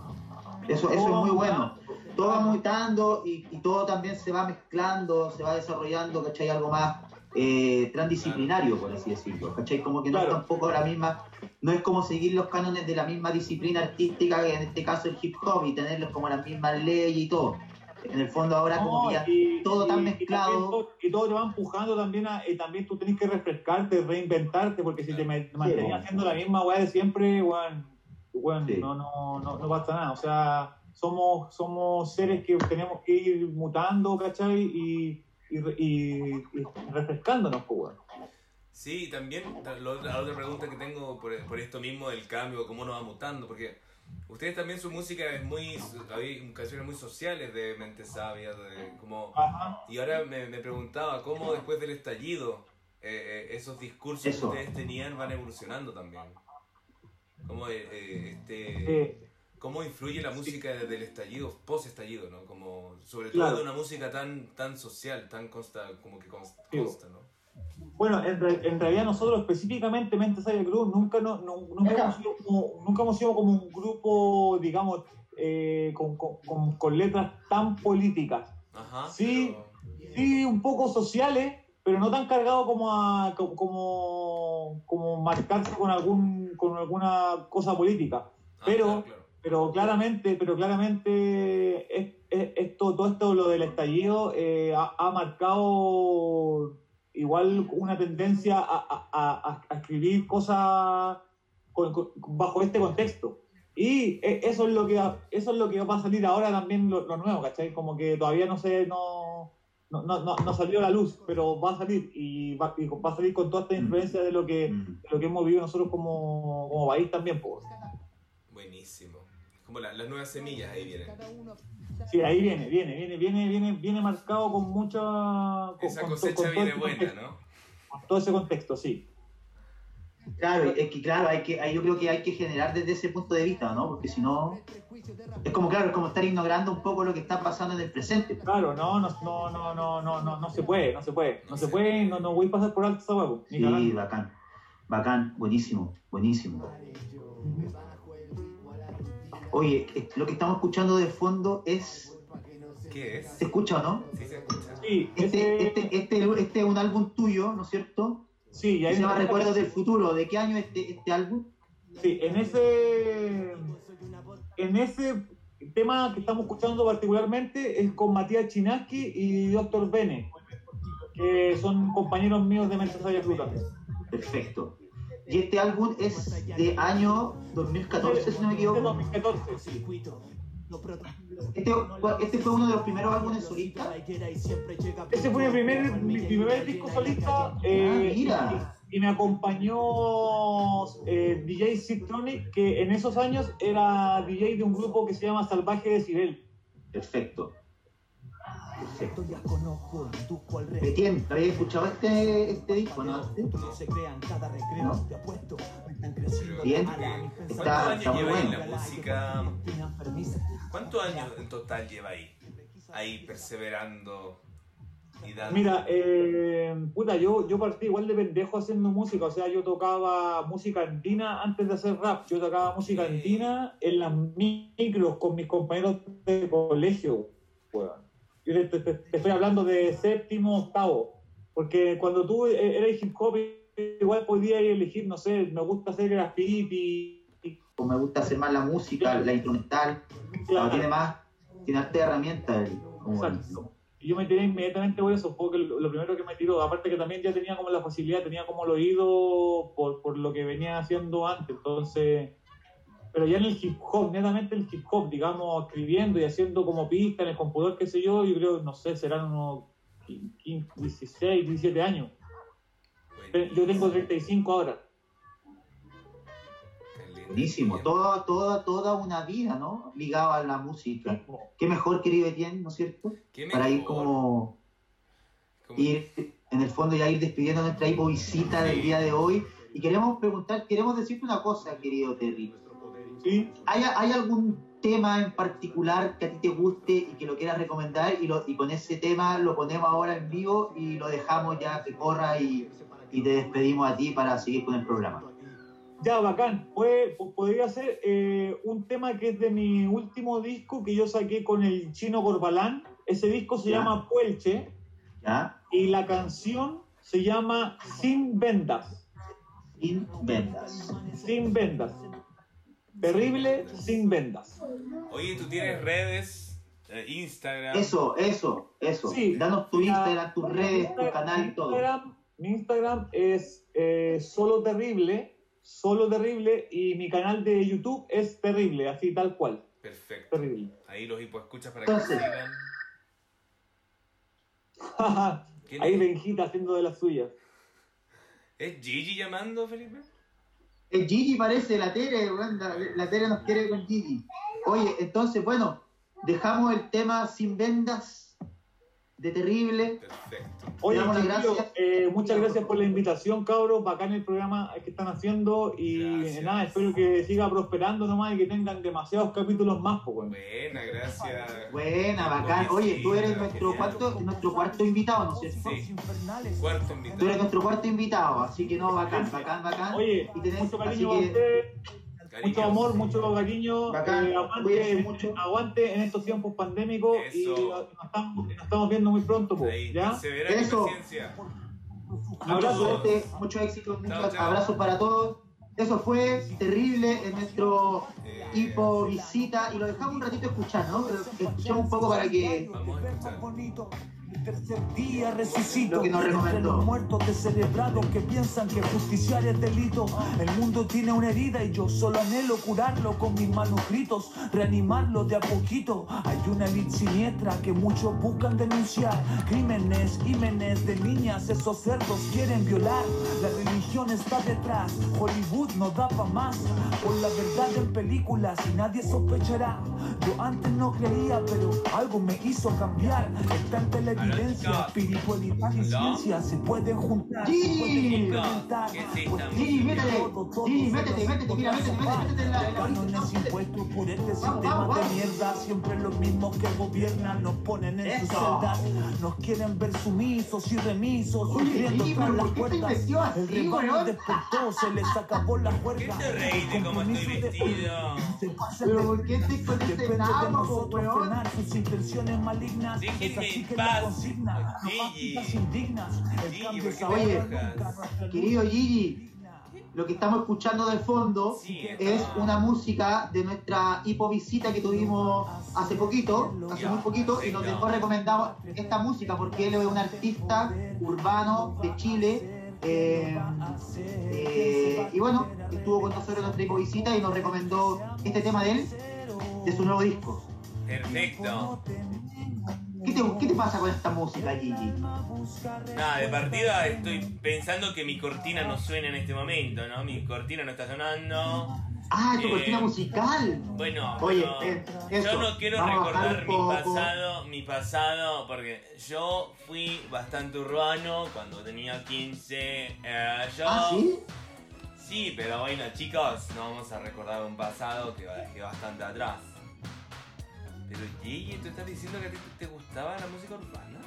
Eso, eso es muy bueno. Todo va mutando y, y todo también se va mezclando, se va desarrollando, ¿cachai? Algo más eh, transdisciplinario, por así decirlo, ¿cachai? Como que no Claro. es tampoco la misma, no es como seguir los cánones de la misma disciplina artística, que en este caso el hip hop, y tenerlos como las mismas leyes y todo. En el fondo ahora como No, que ya y- todo tan y- y mezclado. Y todo te va empujando también a, y también tú tenés que refrescarte, reinventarte, porque si te mantenías bueno. haciendo la misma weá de siempre, weón, weón, Sí. no, no, no, no pasa nada. O sea, somos, somos seres que tenemos que ir mutando, ¿cachai? Y, y, y- y refrescándonos, pues. Sí, y también la, otra pregunta que tengo por, por esto mismo del cambio, cómo nos va mutando, porque ustedes también su música es muy, hay canciones muy sociales de Mente Sabia, de como, Ajá. y ahora me, me preguntaba cómo después del estallido eh, eh, esos discursos Eso. que ustedes tenían van evolucionando también. Cómo, eh, este, cómo influye la música del estallido, post-estallido, ¿no? Como, sobre todo Claro. de una música tan, tan social, tan consta, como que consta, Sí. consta, ¿no? Bueno, en, re- en realidad nosotros específicamente Mente Sabia Cruz nunca, no, no- nunca, hemos sido como, nunca hemos sido como un grupo, digamos, eh, con, con- con- con letras tan políticas. Ajá. Sí. pero- Sí, un poco sociales, pero no tan cargados como a como, como, como marcarse con algún con alguna cosa política. Ah, Pero- claro, claro. Pero claramente, pero claramente es- es- esto, todo esto lo del estallido eh, ha, ha marcado igual una tendencia a, a- a- a escribir cosas con- con- bajo este contexto. Y e- eso es lo que eso es lo que va a salir ahora también lo, lo nuevo, ¿cachai? Como que todavía no sé, no, no, no, no- no salió a la luz, pero va a salir y va, y va a salir con toda esta Mm. influencia de lo que, Mm. de lo que hemos vivido nosotros como, como país también, pues. Buenísimo. Como la- las nuevas semillas ahí vienen. Sí, ahí viene, viene, viene, viene, viene, viene marcado con mucha. Con, Esa cosecha con viene buena, contexto, ¿no? con todo ese contexto, sí. Claro, es que claro, hay que, yo creo que hay que generar desde ese punto de vista, ¿no? Porque si no, es como claro, es como estar ignorando un poco lo que está pasando en el presente. Claro, no, no, no, no, no, no, no, no se puede, no se puede, no se puede, no, no voy a pasar por alto esa huevo. Sí, bacán, bacán, buenísimo, buenísimo. Oye, eh, lo que estamos escuchando de fondo es, ¿Qué es? ¿se escucha o no? ¿Sí se escucha? Sí, Este, ese- este, este, este es un álbum tuyo, ¿no es cierto? sí, y ahí se llama Recuerdos del Futuro. ¿De qué año este, este álbum? Sí, en ese, en ese tema que estamos escuchando particularmente es con Matías Chinaski y Dr. Bene, que son compañeros míos de Cruz también. Perfecto. Y este álbum es de año 2014, si no me De equivoco. 2014, sí. Este, este fue uno de los primeros álbumes solistas. Ese fue mi primer, mi, primer disco solista eh, Ah, mira. y, y me acompañó eh, DJ Citronic, que en esos años era DJ de un grupo que se llama Salvaje Decibel. Perfecto. Esto ya conozco, induzco al rey. Etienne, ¿habías escuchado este, este disco, no? No se crean cada recreo, ¿No? te apuesto. Me están creciendo Bien. la ala, mis ¿Cuántos Está- años está muy lleva ahí bueno. la música? ¿Cuántos años en total lleva ahí? Ahí perseverando y dando. Mira, eh, puta, yo, yo partí igual de pendejo haciendo música, o sea, yo tocaba música andina antes de hacer rap, yo tocaba música Sí. andina en las micros con mis compañeros de colegio, weón. Yo te, te- estoy hablando de séptimo, octavo, porque cuando tú eh, eres hip hop, igual podías elegir, no sé, me gusta hacer graffiti, O me gusta hacer más la música, la instrumental. Cuando claro. tiene más, tiene arte de herramientas. Exacto. Y yo me tiré inmediatamente por eso, fue lo primero que me tiró, aparte que también ya tenía como la facilidad, tenía como el oído por, por lo que venía haciendo antes, entonces, pero ya en el hip hop, netamente el hip hop, digamos, escribiendo y haciendo como pista en el computador, qué sé yo, yo creo, no sé, serán unos 15, 16, 17 años. Yo tengo 35 ahora. Buenísimo, toda, toda, toda una vida, ¿no? Ligada a la música. Qué mejor, querido Etienne, ¿no es cierto? ¿Qué Para ir como, Como- ir, en el fondo ya ir despidiendo nuestra visita del día de hoy. Y queremos preguntar, queremos decirte una cosa, querido Terry. ¿Sí? ¿Hay, hay algún tema en particular que a ti te guste y que lo quieras recomendar? Y, lo- y con ese tema lo ponemos ahora en vivo y lo dejamos ya que corra y, y te despedimos a ti para seguir con el programa. Ya, bacán. Pues, po- podría ser eh, un tema que es de mi último disco que yo saqué con el chino Corbalán. Ese disco se Ya. llama Puelche ¿Ya? y la canción se llama Sin Vendas. Sin vendas. Sin Vendas. Terrible sin vendas. Oye, ¿tú tienes redes? Eh, Instagram. Eso, eso, eso. Sí. Danos tu Ya. Instagram, tus redes, tu canal y todo. Instagram- mi Instagram es eh, solo terrible, solo terrible y mi canal de YouTube es terrible, así tal cual. Perfecto. Terrible. Ahí los hipoescuchas para que Entonces. sigan. *laughs* ¿Quién Ahí? Benjita haciendo de las suyas. ¿Es Gigi llamando, Felipe? El Gigi parece, la Tere, la, la Tere nos quiere con Gigi. Oye, entonces, bueno, dejamos el tema sin vendas de terrible. Perfecto. Oye, gracias. eh, muchas gracias por la invitación, cabros. Bacán el programa que están haciendo. Y Gracias. eh, nada, espero que siga prosperando nomás y que tengan demasiados capítulos más, pues. Buena, gracias. Buena, bacán. Oye, tú eres nuestro cuarto, nuestro cuarto invitado, ¿no es cierto? Sí. Cuarto Tú eres invitado. nuestro cuarto invitado, así que no, bacán, bacán, bacán. Oye, y tenés, mucho así cariño a que, mucho amor, mucho cariño. Bacán, eh, cuídense aguante, mucho. aguante en estos tiempos pandémicos y nos estamos, nos estamos viendo muy pronto, Ahí, ¿ya? Eso. mucha Abrazo. suerte, mucho éxito, muchos abrazos para todos. Eso fue terrible en nuestro Eh, hipo visita y lo dejamos un ratito escuchar, ¿no? Pero Escuchemos un poco para que Vamos a escuchar. El tercer día resucito Lo que nos entre los muertos descerebrados que piensan que justiciar es delito. El mundo tiene una herida y yo solo anhelo curarlo con mis manuscritos, reanimarlo de a poquito. Hay una elite siniestra que muchos buscan denunciar. Crímenes, ímenes de niñas, esos cerdos quieren violar. La religión está detrás, Hollywood no da pa' más. Por la verdad en películas y nadie sospechará. Yo antes no creía, pero algo me hizo cambiar. Está en televidencia, espiritualidad y ciencia se pueden juntar. se pueden Gigi, métete, métete, métete, mira, métete, métete, métete en la- en la Cánones orilla, impuestos por este Vamos, sistema vamos, de vamos. mierda. Siempre los mismos que gobiernan nos ponen en sus Eso. celdas. Nos quieren ver sumisos y remisos, sufriendo tras las ¿por qué te puertas. El rebaño despertó, se les acabó la ¿Qué juerga. te reís de cómo estoy vestido? Se pasa Pero de- ¿por qué te con ese Depende de nosotros frenar sus intenciones malignas. Déjenme en paz. Indignas. Nuestra Querido Gigi, lo que estamos escuchando de fondo Sí, es una música de nuestra hipovisita que tuvimos hace poquito, hace muy poquito, y nos dejó recomendado esta música porque él es un artista urbano de Chile. eh, eh, y bueno, estuvo con nosotros en nuestra hipovisita y nos recomendó este tema de él, de su nuevo disco. Perfecto. ¿Qué te, qué te pasa con esta música, Gigi? Nada, de partida estoy pensando que mi cortina no suena en este momento, ¿no? Mi cortina no está sonando. Ah, tu Eh, cortina musical. Bueno, Oye, eh, eso, yo no quiero recordar mi pasado, mi pasado, porque yo fui bastante urbano cuando tenía 15. eh, yo, Ah, ¿sí? Sí, pero bueno, chicos, no vamos a recordar un pasado que va que bastante atrás. Pero Gigi, ¿tú estás diciendo que a ti te gustaba la música urbana?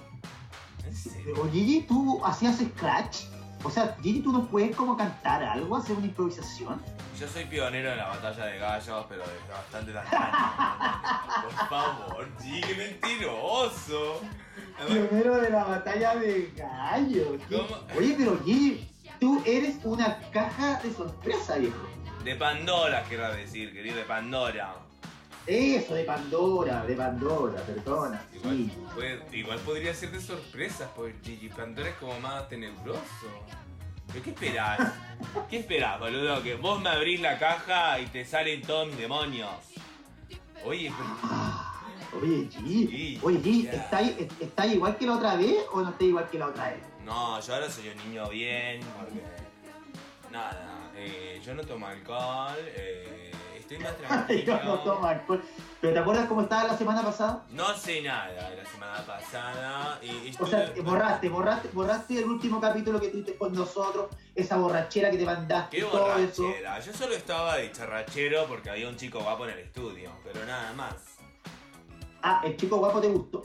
¿En serio? Pero Gigi, ¿tú hacías scratch? O sea, Gigi, ¿tú no puedes como cantar algo, hacer una improvisación? Yo soy pionero en la batalla de gallos, pero desde bastante años. Por favor, Gigi, qué mentiroso. Pionero de la batalla de gallos. Oye, pero Gigi, tú eres una caja de sorpresa, viejo. De Pandora, quiero decir, querido, de Pandora. Eso, de Pandora, de Pandora, perdona. Igual, Sí. puede- igual podría ser de sorpresas, porque Gigi Pandora es como más tenebroso. ¿Pero qué esperás? ¿Qué esperás, boludo? Que vos me abrís la caja y te salen todos mis demonios. Oye, pero Ah, Oye, Gigi, oye, Gigi, ya. ¿está, ahí- ¿está igual que la otra vez o no está igual que la otra vez? No, yo ahora soy un niño bien, porque... Nada, eh, yo no tomo alcohol, eh, estoy más *laughs* Yo tranquilo. no tomo alcohol. ¿Pero te acuerdas cómo estaba la semana pasada? No sé nada de la semana pasada y O estuve- sea, borraste, borraste, borraste el último capítulo que tuviste con nosotros, esa borrachera que te mandaste, Qué todo eso. borrachera. Yo solo estaba de charrachero porque había un chico guapo en el estudio, pero nada más. Ah, el chico guapo te gustó.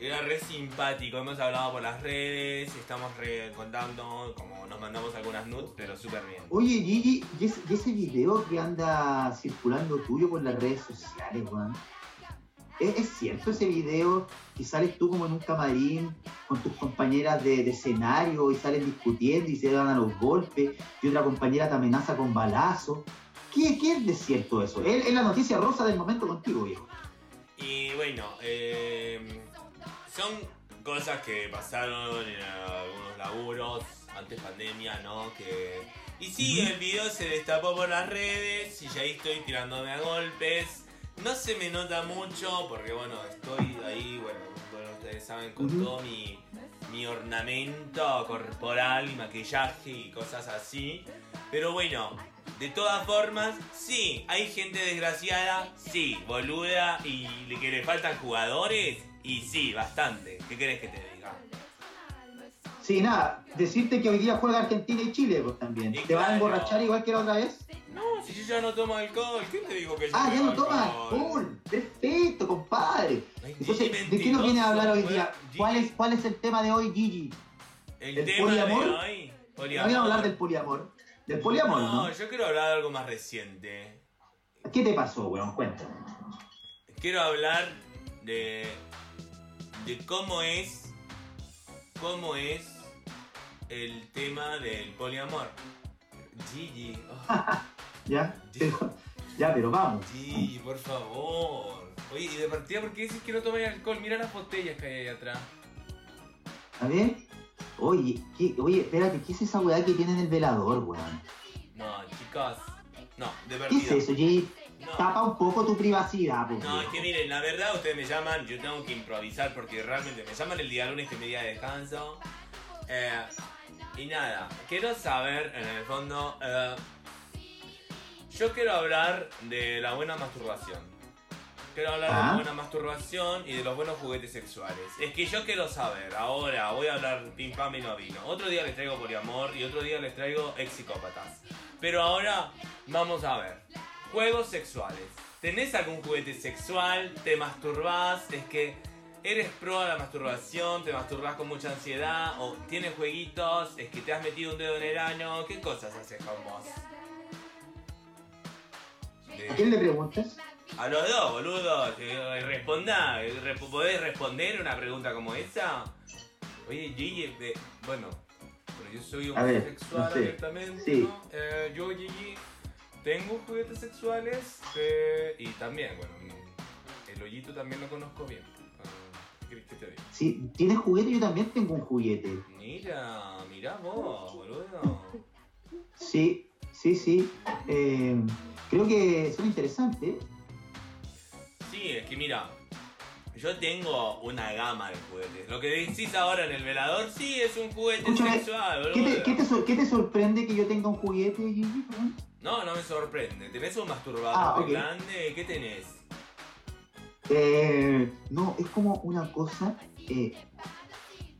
Era re simpático, hemos hablado por las redes, estamos re contando, como nos mandamos algunas nudes, pero súper bien. Oye, Gigi, ¿y ese, y ese video que anda circulando tuyo por las redes sociales, weón? ¿Es, cierto ese video que sales tú como en un camarín con tus compañeras de, de escenario y salen discutiendo y se dan a los golpes y otra compañera te amenaza con balazo? ¿Qué, qué es de cierto eso? Es, es la noticia rosa del momento contigo, viejo. Y bueno, eh, son cosas que pasaron en algunos laburos antes pandemia, ¿no? Que... Y sí, el video se destapó por las redes y ya ahí estoy tirándome a golpes. No se me nota mucho porque bueno, estoy ahí, bueno, bueno, ustedes saben, con todo mi, mi ornamento corporal y maquillaje y cosas así. Pero bueno, de todas formas, sí, hay gente desgraciada, sí, boluda y que le faltan jugadores y sí, bastante. ¿Qué querés que te diga? Sí, nada, decirte que hoy día juega Argentina y Chile pues, también. Y ¿Te vas a claro. emborrachar igual que la otra vez? No, si yo ya no tomo alcohol, ¿quién te dijo que yo Ah, ya no tomo tomas alcohol? Perfecto, compadre. Ay, Entonces, Gigi, ¿de qué nos viene a hablar hoy día? Gigi. ¿Cuál es, ¿Cuál es el tema de hoy, Gigi? El, ¿El tema poliamor? de hoy. No voy a hablar del poliamor. Del poliamor, ¿no? No, yo quiero hablar de algo más reciente. ¿Qué te pasó, weón? Cuéntame. Quiero hablar de. De cómo es. cómo es el tema del poliamor. Gigi, oh, *laughs* ¿Ya? Pero, ya, pero vamos. Gigi, por favor. Oye, y de partida, ¿por qué dices que no tomas alcohol? Mira las botellas que hay ahí atrás. A ver. Oye, ¿qué- oye, espérate, ¿qué es esa weá que tiene en el velador, weón? no, chicos. No, de ¿Qué verdad. es eso, Gigi? No. Tapa un poco tu privacidad, pues. No, es que miren, la verdad ustedes me llaman, yo tengo que improvisar porque realmente me llaman el día lunes que mi día de descanso. Eh, y nada, quiero saber en el fondo, eh, yo quiero hablar de la buena masturbación. Quiero hablar de Ah. la buena masturbación y de los buenos juguetes sexuales. Es que yo quiero saber, ahora voy a hablar pim pam y no vino. Otro día les traigo poliamor y otro día les traigo ex psicópatas. Pero ahora vamos a ver. Juegos sexuales. ¿Tenés algún juguete sexual? ¿Te masturbás? ¿Es que eres pro a la masturbación? ¿Te masturbás con mucha ansiedad? ¿O tienes jueguitos? ¿Es que te has metido un dedo en el ano? ¿Qué cosas haces con vos? ¿A quién le preguntas? A los dos, boludo. Responda. Rep- ¿Podés responder una pregunta como esa? Oye, Gigi, bueno, pero yo soy A ver, homosexual no sé. abiertamente, Sí. ¿no? Eh, yo, Gigi, tengo juguetes sexuales eh, y también, bueno, el hoyito también lo conozco bien. Ah, ¿Qué te tienes juguete, yo también tengo un juguete. Mira, mira vos, boludo. Sí, sí, sí. Eh, creo que son interesantes. Sí, es que mira, Yo tengo una gama de juguetes. Lo que decís ahora en el velador, sí, es un juguete Escúchame, sexual, ¿Qué te, boludo. qué te sor- qué te sorprende que yo tenga un juguete, Gigi? No, no me sorprende. ¿Tenés un masturbador Ah, grande? ¿Qué tenés? Eh, no, es como una cosa, eh,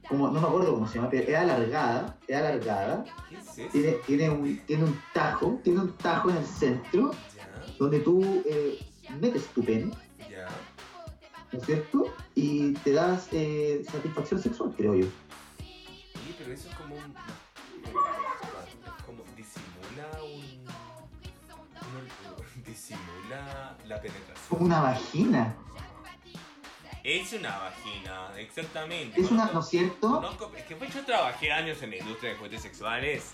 como, no me acuerdo cómo se llama, pero es alargada, es alargada, ¿Qué es eso? tiene, tiene, un, tiene un tajo, tiene un tajo en el centro, Ya, donde tú eh, metes tu pene, ya. ¿no es cierto? Y te das eh, satisfacción sexual, creo yo. Oye, pero eso es como un. Como. disimula un. Disimula la penetración. Como una vagina. Es una vagina, exactamente. Es una, ¿no es cierto? conozco- es que pues, yo trabajé años en la industria de juguetes sexuales.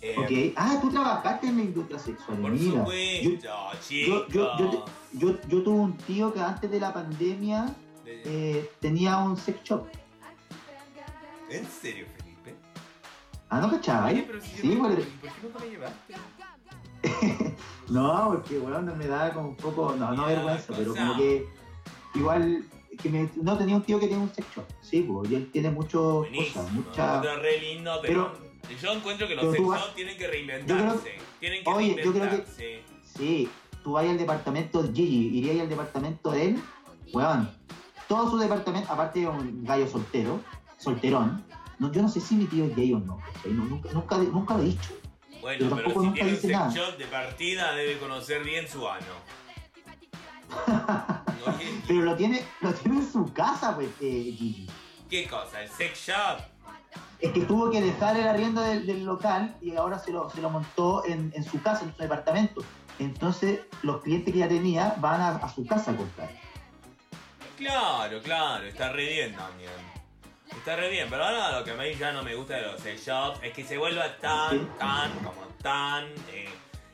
Eh, Ok. Ah, tú trabajaste en la industria sexual. Por Mira. supuesto, Yo, yo, yo, te- yo, yo tuve un tío que antes de la pandemia De- eh, tenía un sex shop. ¿En serio, Felipe? Ah, ¿no cachaba? Oye, pero si Sí, me- ¿por qué nunca me llevaste? *laughs* No, porque weón me da como un poco, no, no vergüenza, pero como que igual que me, no tenía un tío que tiene un sex shop, sí, pues, y él tiene muchas cosas, muchas... encuentro re lindo, pero, yo encuentro que los pero tú sex vas- shop tienen que reinventarse. Tienen que Oye, yo creo que- reinventarse. Sí, tú vas al departamento de Gigi, irías al departamento de él, weón, todo su departamento, aparte de un gallo soltero, solterón, no, yo no sé si mi tío es gay o. No, nunca, nunca, nunca lo he dicho. Bueno, pero pero, si tiene un sex shop de partida debe conocer bien su ano. *laughs* Pero lo tiene, lo tiene en su casa, pues, eh, Gigi. ¿Qué cosa? ¿El sex shop? Es que tuvo que dejar el arriendo del, del local y ahora se lo, se lo montó en, en su casa, en su departamento. Entonces, los clientes que ya tenía van a, a su casa a comprar. Claro, claro, está re bien también. Está re bien, pero ahora lo que a mí ya no me gusta de los sex shops es que se vuelva tan, tan, como tan. eh,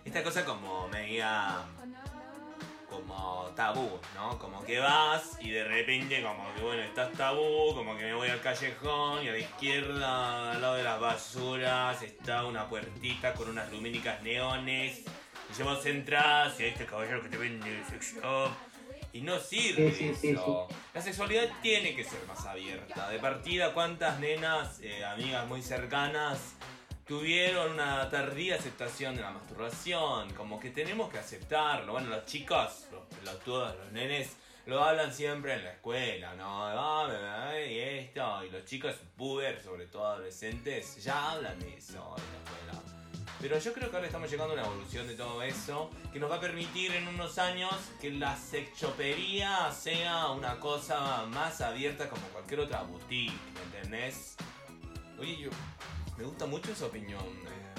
esta cosa como media. como tabú, ¿no? Como que vas y de repente, como que bueno, estás tabú, como que me voy al callejón y a la izquierda, al lado de las basuras, está una puertita con unas lumínicas neones. Y vos entras y está el caballero que te vende el sex shop. Y no sirve Sí, sí, sí, eso. La sexualidad tiene que ser más abierta. De partida, ¿cuántas nenas, eh, amigas muy cercanas, tuvieron una tardía aceptación de la masturbación? Como que tenemos que aceptarlo. Bueno, los chicos, los, todos los nenes, lo hablan siempre en la escuela, ¿no? Ah, y esto. Y los chicos puber, sobre todo adolescentes, ya hablan de eso en la escuela. Pero yo creo que ahora estamos llegando a una evolución de todo eso que nos va a permitir en unos años que la sexchopería sea una cosa más abierta como cualquier otra boutique, ¿me entendés? Oye, yo me gusta mucho esa opinión, eh.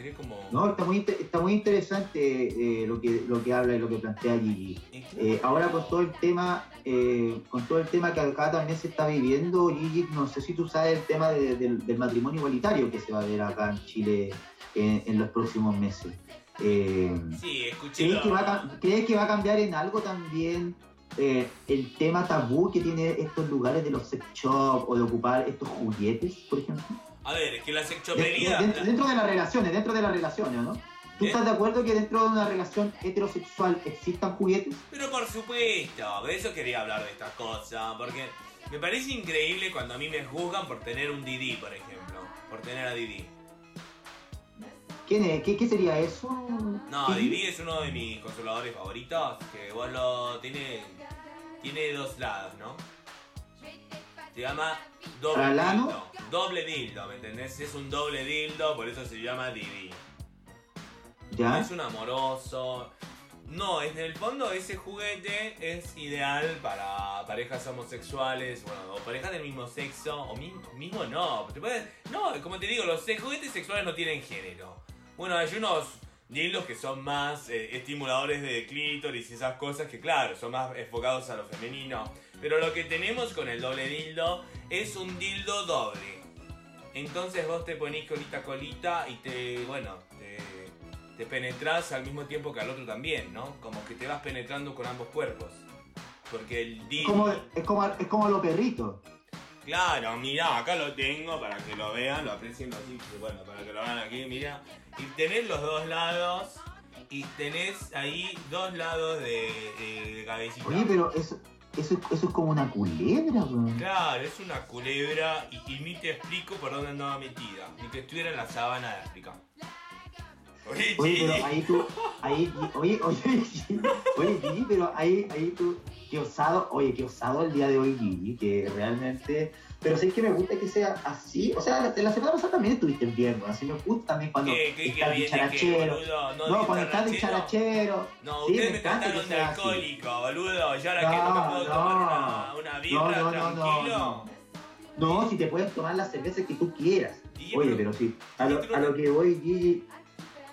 Tiene como... No, está muy, está muy interesante eh, lo, que, lo que habla y lo que plantea Gigi. Eh, ahora con todo el tema, eh, con todo el tema que acá también se está viviendo, Gigi, no sé si tú sabes el tema de- del, del matrimonio igualitario que se va a ver acá en Chile en, en los próximos meses. Eh, Sí, escuché... ¿crees, que va a, crees que va a cambiar en algo también eh, el tema tabú que tiene estos lugares de los sex shops o de ocupar estos juguetes, por ejemplo? A ver, es que la Dentro, sexchopería... dentro- dentro de las relaciones, dentro de las relaciones, ¿no? ¿Tú ¿Eh? estás de acuerdo que dentro de una relación heterosexual existan juguetes? Pero por supuesto, de eso quería hablar de estas cosas, porque me parece increíble cuando a mí me juzgan por tener un Didi, por ejemplo, por tener a Didi. ¿Quién es? ¿Qué, qué sería eso? No, ¿Qué? Didi es uno de mis consoladores favoritos, que vos lo tiene tiene dos lados, ¿no? Se llama doble dildo. Doble dildo, ¿me entendés? Es un doble dildo, por eso se llama Didi. ¿Ya? Es un amoroso. No, en el fondo ese juguete es ideal para parejas homosexuales, bueno, o parejas del mismo sexo, o mi- mismo no. Te puedes- no, como te digo, los juguetes sexuales no tienen género. Bueno, hay unos dildos que son más eh, estimuladores de clítoris y esas cosas que claro, son más enfocados a lo femenino. Pero lo que tenemos con el doble dildo es un dildo doble. Entonces vos te ponés colita a colita y te, bueno, te, te penetrás al mismo tiempo que al otro también, ¿no? Como que te vas penetrando con ambos cuerpos. Porque el dildo... como, es como, es como los perritos. Claro, mira, acá lo tengo para que lo vean, lo aprecien así, que bueno, para que lo vean aquí, mira. Y tenés los dos lados y tenés ahí dos lados de, de, de cabecita. Oye, pero eso, eso, es- eso es como una culebra, weón. Claro, es una culebra y, y ni te explico por dónde andaba metida. Ni que estuviera en la sabana de África. Oye, Oye, Gigi. pero ahí tú, ahí, oye, oye, Gigi, oye, Gigi, pero ahí, ahí tú, qué osado, oye, qué osado el día de hoy, Gigi, que realmente, pero sí que me gusta que sea así, o sea, la, la semana pasada también estuviste bien, así me gusta también cuando ¿Qué, qué, qué estás viene, qué, dicharachero? No, no, cuando estás dicharachero. No, Sí, ustedes me trataron de alcohólico, boludo. Y ahora que No, no me puedo tomar no. una, una no, birra no, no, tranquilo. no, no, si te puedes tomar las cervezas que tú quieras, Gigi, oye, pero- pero sí, a lo, Gigi, a lo que voy, Gigi,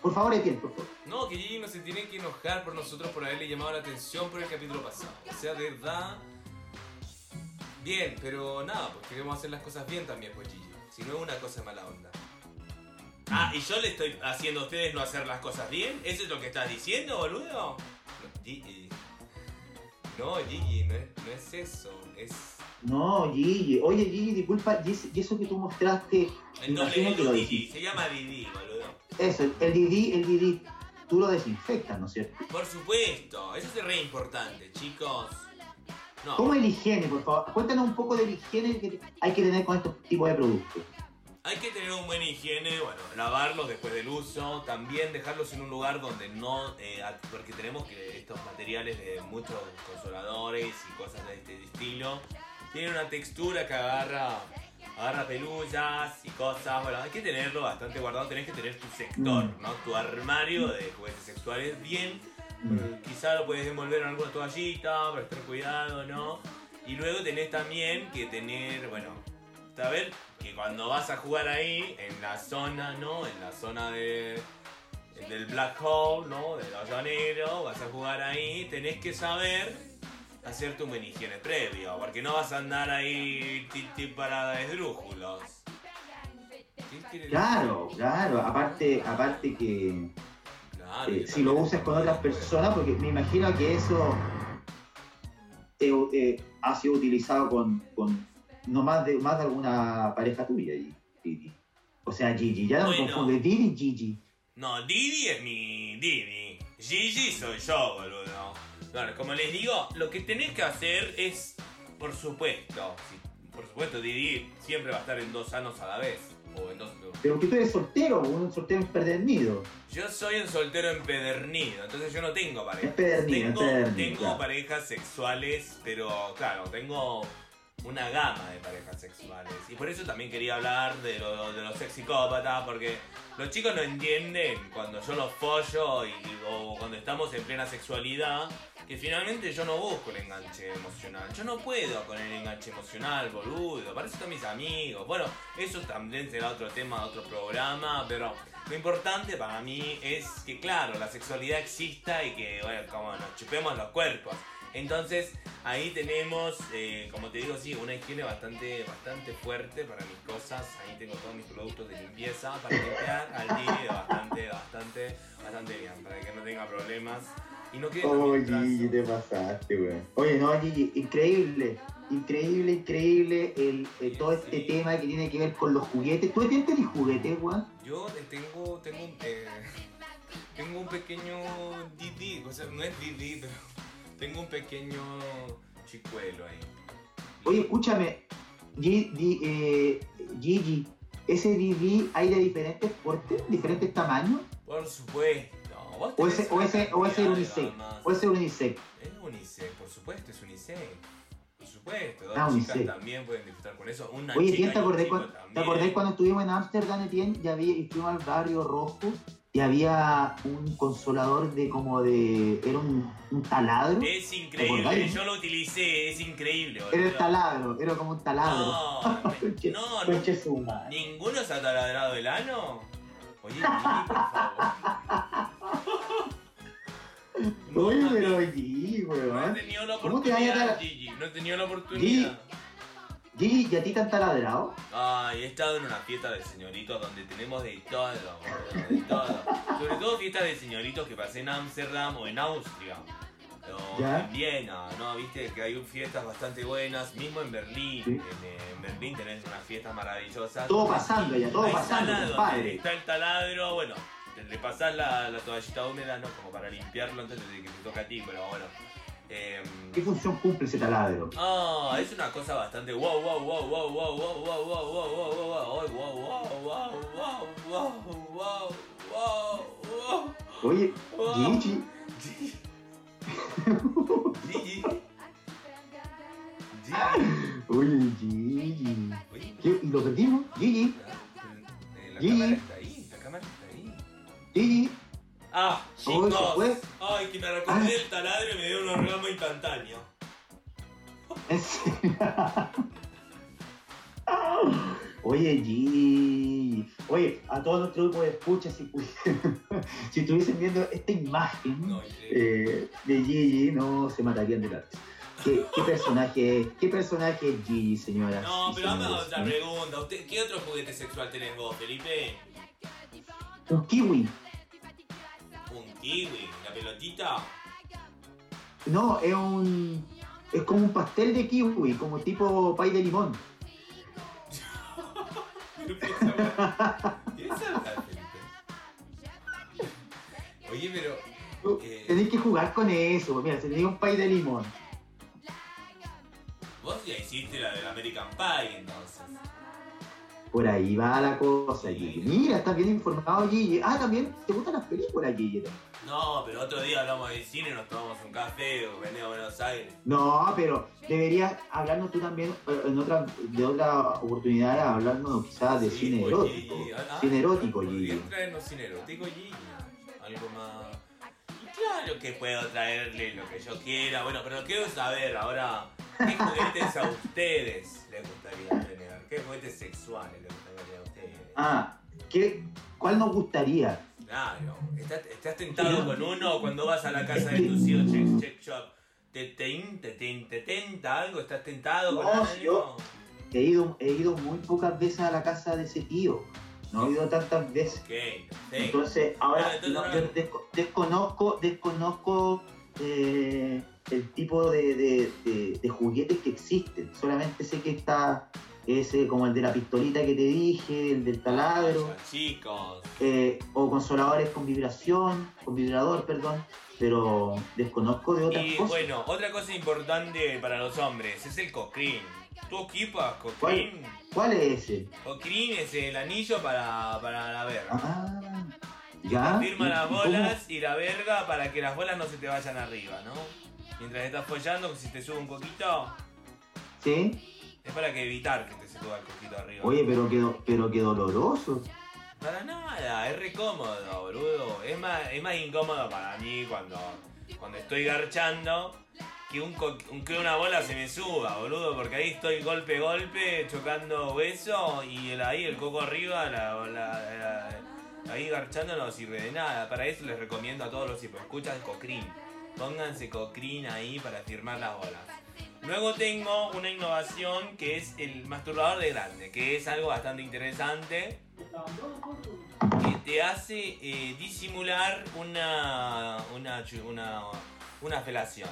por favor, Etienne, por favor. No, que Gigi no se tiene que enojar por nosotros por haberle llamado la atención por el capítulo pasado. O sea, de verdad. Bien, pero nada, pues queremos hacer las cosas bien también, pues Gigi. Si no es una cosa de mala onda. Ah, ¿y yo le estoy haciendo a ustedes no hacer las cosas bien? ¿Eso es lo que estás diciendo, boludo? No, Gigi. No, Gigi, no es, no es eso. Es. No, Gigi. Oye, Gigi, disculpa, y eso que tú mostraste, El Didi, decís. se llama Didi, boludo. Eso, el, el Didi, el Didi, tú lo desinfectas, ¿no es cierto? Por supuesto, eso es re importante, chicos. No, ¿Cómo es la higiene, por favor? Cuéntanos un poco de la higiene que hay que tener con estos tipos de productos. hay que tener un buen higiene, bueno, lavarlos después del uso, también dejarlos en un lugar donde no, eh, porque tenemos que estos materiales de muchos consoladores y cosas de este estilo, tienen una textura que agarra, agarra pelullas y cosas, bueno, hay que tenerlo bastante guardado, tenés que tener tu sector, Mm. ¿no? Tu armario de juguetes sexuales bien Eh, Quizá lo puedes envolver en alguna toallita para estar cuidado, ¿no? Y luego tenés también que tener, bueno, saber que cuando vas a jugar ahí, en la zona, ¿no? En la zona de, del black hole, ¿no? Del hoyo negro, vas a jugar ahí, tenés que saber hacerte un buen higiene previo, porque no vas a andar ahí titi para esdrújulos. ¿Qué quiere Claro, claro. Aparte, aparte que Claro, eh, si lo usas con otras personas, porque me imagino que eso eh, eh, ha sido utilizado con, con no más de, más de alguna pareja tuya, Gigi. O sea, Gigi, ya no me Bueno. confunde, Didi y Gigi. No, Didi es mi Didi. Gigi soy yo, boludo. Claro, como les digo, lo que tenés que hacer es, por supuesto, si- por supuesto, Didi siempre va a estar en dos anos a la vez. O en dos. Pero que tú eres soltero, un soltero empedernido. Yo soy un soltero empedernido, entonces yo no tengo pareja. Empedernido, Tengo, empedernido, tengo parejas sexuales, pero claro, tengo una gama de parejas sexuales. Y por eso también quería hablar de, lo- de los sexicópatas, porque los chicos no entienden cuando yo los follo y, o cuando estamos en plena sexualidad, que finalmente yo no busco el enganche emocional. Yo no puedo con el enganche emocional, boludo. Para eso están mis amigos. Bueno, eso también será otro tema, otro programa, pero lo importante para mí es que, claro, la sexualidad exista y que, bueno, como nos chupemos los cuerpos. Entonces, ahí tenemos, eh, como te digo, sí, una higiene bastante, bastante fuerte para mis cosas. Ahí tengo todos mis productos de limpieza para limpiar al día bastante, bastante, bastante bien, para que no tenga problemas. Y no quede también Gigi, te pasaste, güey. Oye, no, Gigi, increíble. Increíble, increíble el, eh, todo este tema que tiene que ver con los juguetes. ¿Tú tienes juguetes, güey? Yo tengo, tengo, un, eh, *laughs* tengo un pequeño Didi, o sea, no es Didi, pero tengo un pequeño chicuelo ahí. Oye, escúchame. Gi- di- eh, Gigi, ¿ese Didi hay de diferentes portes, diferentes tamaños? Por supuesto. ¿O ese, o ese, o ese unisex? ¿O ese unisex? Es unisex, por supuesto, es unisex. Por supuesto, dos Ah, chicas unisex. también pueden disfrutar con eso. Una Oye, chica ¿te acordás, cuando, ¿te también. acordás cuando estuvimos en Ámsterdam, Etienne? Y, había, y fuimos al barrio rojo y había un consolador de como de... Era un, un taladro. Es ¿Te increíble, yo lo utilicé, es increíble. Era el boludo. taladro, era como un taladro. No, *laughs* Conche- no, no. conche su madre. ¿Ninguno se ha taladrado el ano? Oye, por favor. *laughs* No, Oye, pero Gigi, no he weón. tenido la ¿Cómo te vaya a oportunidad, Gigi. No he tenido la oportunidad. Gigi, ¿y a ti te han taladrado? Ay, he estado en una fiesta de señoritos donde tenemos de todo, boludo, de todo. Sobre todo fiestas de señoritos que pasé en Ámsterdam o en Austria. O ¿Ya? en Viena, ¿no? Viste que hay fiestas bastante buenas, mismo en Berlín. Sí. En, eh, en Berlín tenés unas fiestas maravillosas. Todo pasando ya, todo pasando, compadre. Está el taladro, bueno, le pasás la, la toallita húmeda, ¿no? Como para limpiarlo antes de que te toque a ti, pero bueno. Em, ¿Qué función cumple ese taladro? Ah, es una cosa bastante wow wow wow wow wow wow wow wow wow wow wow wow wow wow wow wow wow wow wow Oye, Wow. Gigi, Gigi. Gigi. Gigi. oye, Gigi. Oye, ¿Qué? ¿Y lo perdimos? Gigi, Eh, La Gigi. cámara está ahí, la cámara está ahí. Gigi. Ah, Oh, ¿se chicos. Ay, que me recordé el taladro y me dio un orgasmo instantáneo. *laughs* Oye, Gigi. Oye, a todos nuestros grupos de escucha, si, *laughs* si estuviesen viendo esta imagen No, eh, de Gigi, no se matarían de la. ¿Qué, qué personaje es? ¿Qué personaje es Gigi, señora? No, pero dame otra pregunta. ¿Usted, ¿Qué otro juguete sexual tenés vos, Felipe? Un kiwi. ¿Un kiwi? ¿La pelotita? No, es un. Es como un pastel de kiwi, como tipo pay de limón. *laughs* Oye, pero. Eh. Tenéis que jugar con eso. pues Mira, se tenía un pay de limón. Vos ya hiciste la del American Pie, entonces. Por ahí va la cosa, Gigi. Mira, estás bien informado, Gigi. Ah, también te gustan las películas, Gigi. No, pero otro día hablamos de cine, nos tomamos un café, o venía a Buenos Aires. No, pero deberías hablarnos tú también eh, en otra, de otra oportunidad, hablarnos quizás de Sí, cine pues, erótico. Gigi. Ah, Cine erótico, podrías Gigi. traernos cine erótico, Gigi. Algo más. Claro que puedo traerle lo que yo quiera. Bueno, pero quiero saber ahora, ¿qué juguetes a ustedes les gustaría tener? ¿Qué juguetes sexuales les gustaría a ustedes? Ah, ¿qué, ¿cuál nos gustaría? Claro, ¿estás, estás tentado con uno cuando vas a la casa de tus hijos, check, check shop? ¿Te, te, te, te, te tenta algo? ¿Estás tentado con algo? yo- He ido, he ido muy pocas veces a la casa de ese tío. No he ido tantas veces. Entonces, ahora Ah, entonces no, ahora- yo desco- desconozco, desconozco eh, el tipo de, de- de- de juguetes que existen. Solamente sé que está ese como el de la pistolita que te dije, el del taladro, Vaya, Chicos, eh, o consoladores con vibración, con vibrador, perdón, pero desconozco de otras Y cosas. bueno, otra cosa importante para los hombres es el cocrín. ¿Tú equipas cocrín? ¿Cuál es ese? Cocrín es el anillo para, para la verga. Ah, ya. Firma ¿Y- las cómo? bolas y la verga para que las bolas no se te vayan arriba, ¿no? Mientras estás follando, si te sube un poquito, Sí. Es para que evitar que te se suba el poquito arriba. Oye, pero qué, do- pero qué doloroso. Para nada, es re cómodo, boludo. Es más, es más incómodo para mí cuando, cuando estoy garchando que, un, que una bola se me suba, boludo. Porque ahí estoy golpe, golpe, chocando hueso y el, ahí el coco arriba, la, la- la- ahí garchando no sirve de nada. Para eso les recomiendo a todos los que escuchan cocrín. Pónganse cocrín ahí para firmar las bolas. Luego tengo una innovación que es el masturbador de grande, que es algo bastante interesante que te hace eh, disimular una, una, una, una felación,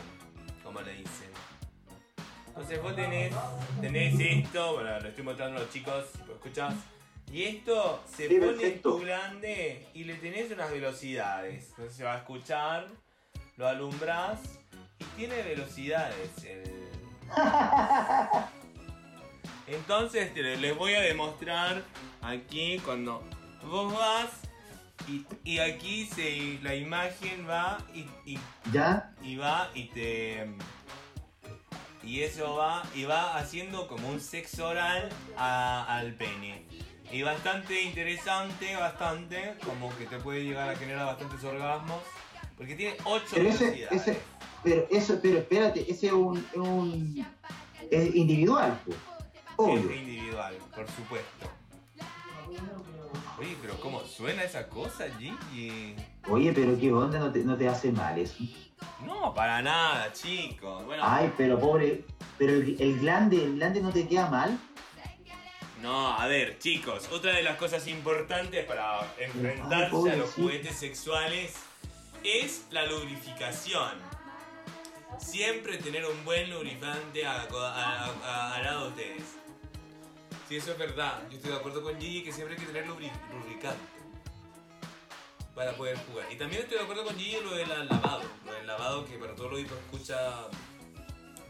como le dicen. Entonces vos tenés, tenés esto, bueno, lo estoy mostrando a los chicos, si lo escuchás. Y esto se Sí, pone en tu glande y le tenés unas velocidades. Entonces se va a escuchar, lo alumbrás y tiene velocidades. el- Entonces les voy a demostrar aquí cuando vos vas y, y aquí se, la imagen va y, y- ¿Ya? y va y te y eso va y va haciendo como un sexo oral a- al pene y bastante interesante bastante como que te puede llegar a generar bastantes orgasmos porque tiene ocho Pero ese, ese, pero eso, pero espérate, ese es un, es un es individual, pues. Obvio. es individual por supuesto oye pero cómo suena esa cosa Gigi Oye, pero qué onda, no te, no te hace mal eso. no para nada chicos bueno Ay, pero pobre, pero el, el glande, el glande no te queda mal. No, a ver, chicos, otra de las cosas importantes para enfrentarse a los juguetes sexuales es la lubrificación. Siempre tener un buen lubricante al lado de ustedes. Sí, eso es verdad. Yo estoy de acuerdo con Gigi que siempre hay que tener lubri- lubricante. para poder jugar. Y también estoy de acuerdo con Gigi lo del lavado. Lo del lavado que para todos los hijos escucha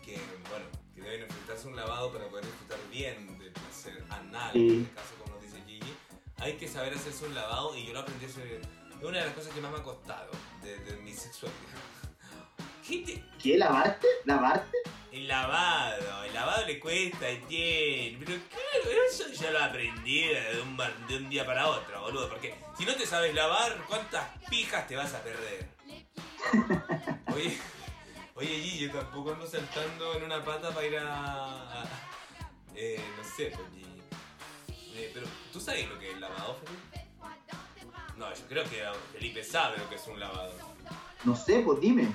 que, bueno, que deben enfrentarse un lavado para poder disfrutar bien del placer anal, en este caso como nos dice Gigi. Hay que saber hacerse un lavado y yo lo aprendí hace... Es una de las cosas que más me ha costado de, de mi sexualidad. *laughs* Gente, ¿Qué? ¿Lavarte? ¿Lavarte? el lavado, el lavado le cuesta y tiene. Pero claro, eso yo lo aprendí de un, de un día para otro, boludo. Porque si no te sabes lavar, ¿cuántas pijas te vas a perder? *laughs* Oye, oye yo tampoco ando saltando en una pata para ir a. a- eh, no sé, pues. Eh, pero, ¿tú sabes lo que es el lavado, Felipe? No, yo creo que Felipe sabe lo que es un lavado. No sé, pues dime.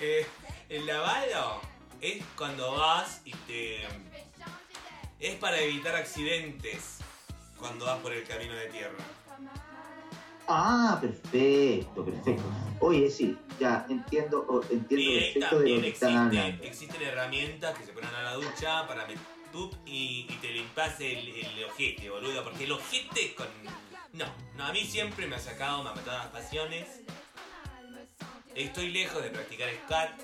Eh, el lavado es cuando vas y te. Es para evitar accidentes cuando vas por el camino de tierra. Ah, perfecto, perfecto. Oye, sí, ya entiendo, entiendo Y perfecto de lo están existe, hablando. existen herramientas que se ponen a la ducha para meter y, y te limpas el, el ojete, boludo. Porque el ojete con. No, no, a mí siempre me ha sacado, me ha matado las pasiones. Estoy lejos de practicar scat.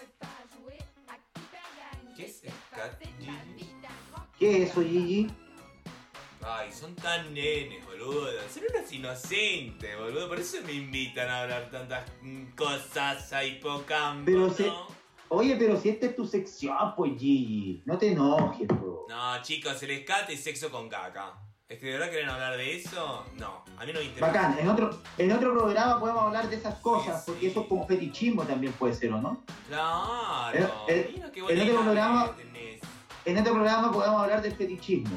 ¿Qué es scat, Gigi? ¿Qué es eso, Gigi? Ay, son tan nenes, boludo. Son unos inocentes, boludo. Por eso me invitan a hablar tantas cosas a hipocampo, Pero ¿no? se- Oye, pero si esta es tu sección, pues Gigi, no te enojes, bro. No, chicos, el escate es sexo con caca. ¿Es que de verdad quieren hablar de eso? No, a mí no me interesa. Bacán, en otro, en otro programa podemos hablar de esas cosas, Sí, porque sí. eso como fetichismo también puede ser, ¿o no? Claro. Eh, eh, Mira qué en otro programa- tenés. En otro programa podemos hablar del fetichismo.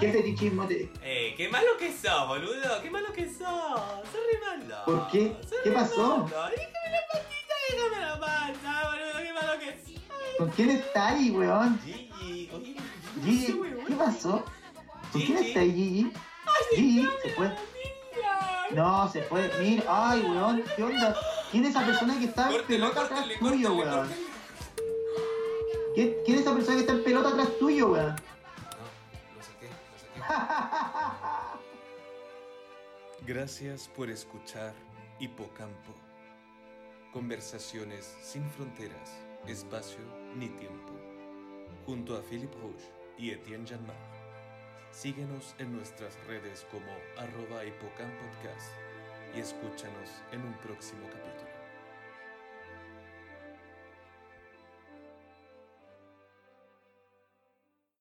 ¿Qué fetichismo te... Eh, qué malo que sos, boludo. Qué malo que sos. Sos re malo. ¿Por qué? ¿Qué pasó? malo. Déjame la patita, déjame la pata, boludo. Qué malo que. ¿Con quién está ahí, weón? Gigi, oye, Gigi. ¿qué pasó? ¿Con quién está ahí, Gigi? Gigi, se fue. No, se fue. Mira, ay, weón, ¿qué onda? ¿Quién es esa persona que está en pelota atrás tuyo, weón? córtale. ¿Quién, quién es esa persona que está en pelota atrás tuyo, weón? No, lo saqué, lo saqué. *laughs* Gracias por escuchar Hipocampo. Conversaciones sin fronteras, espacio ni tiempo. Junto a Philippe Rouge y Etienne Janmar. Síguenos en nuestras redes como arroba hipocampodcast y escúchanos en un próximo capítulo.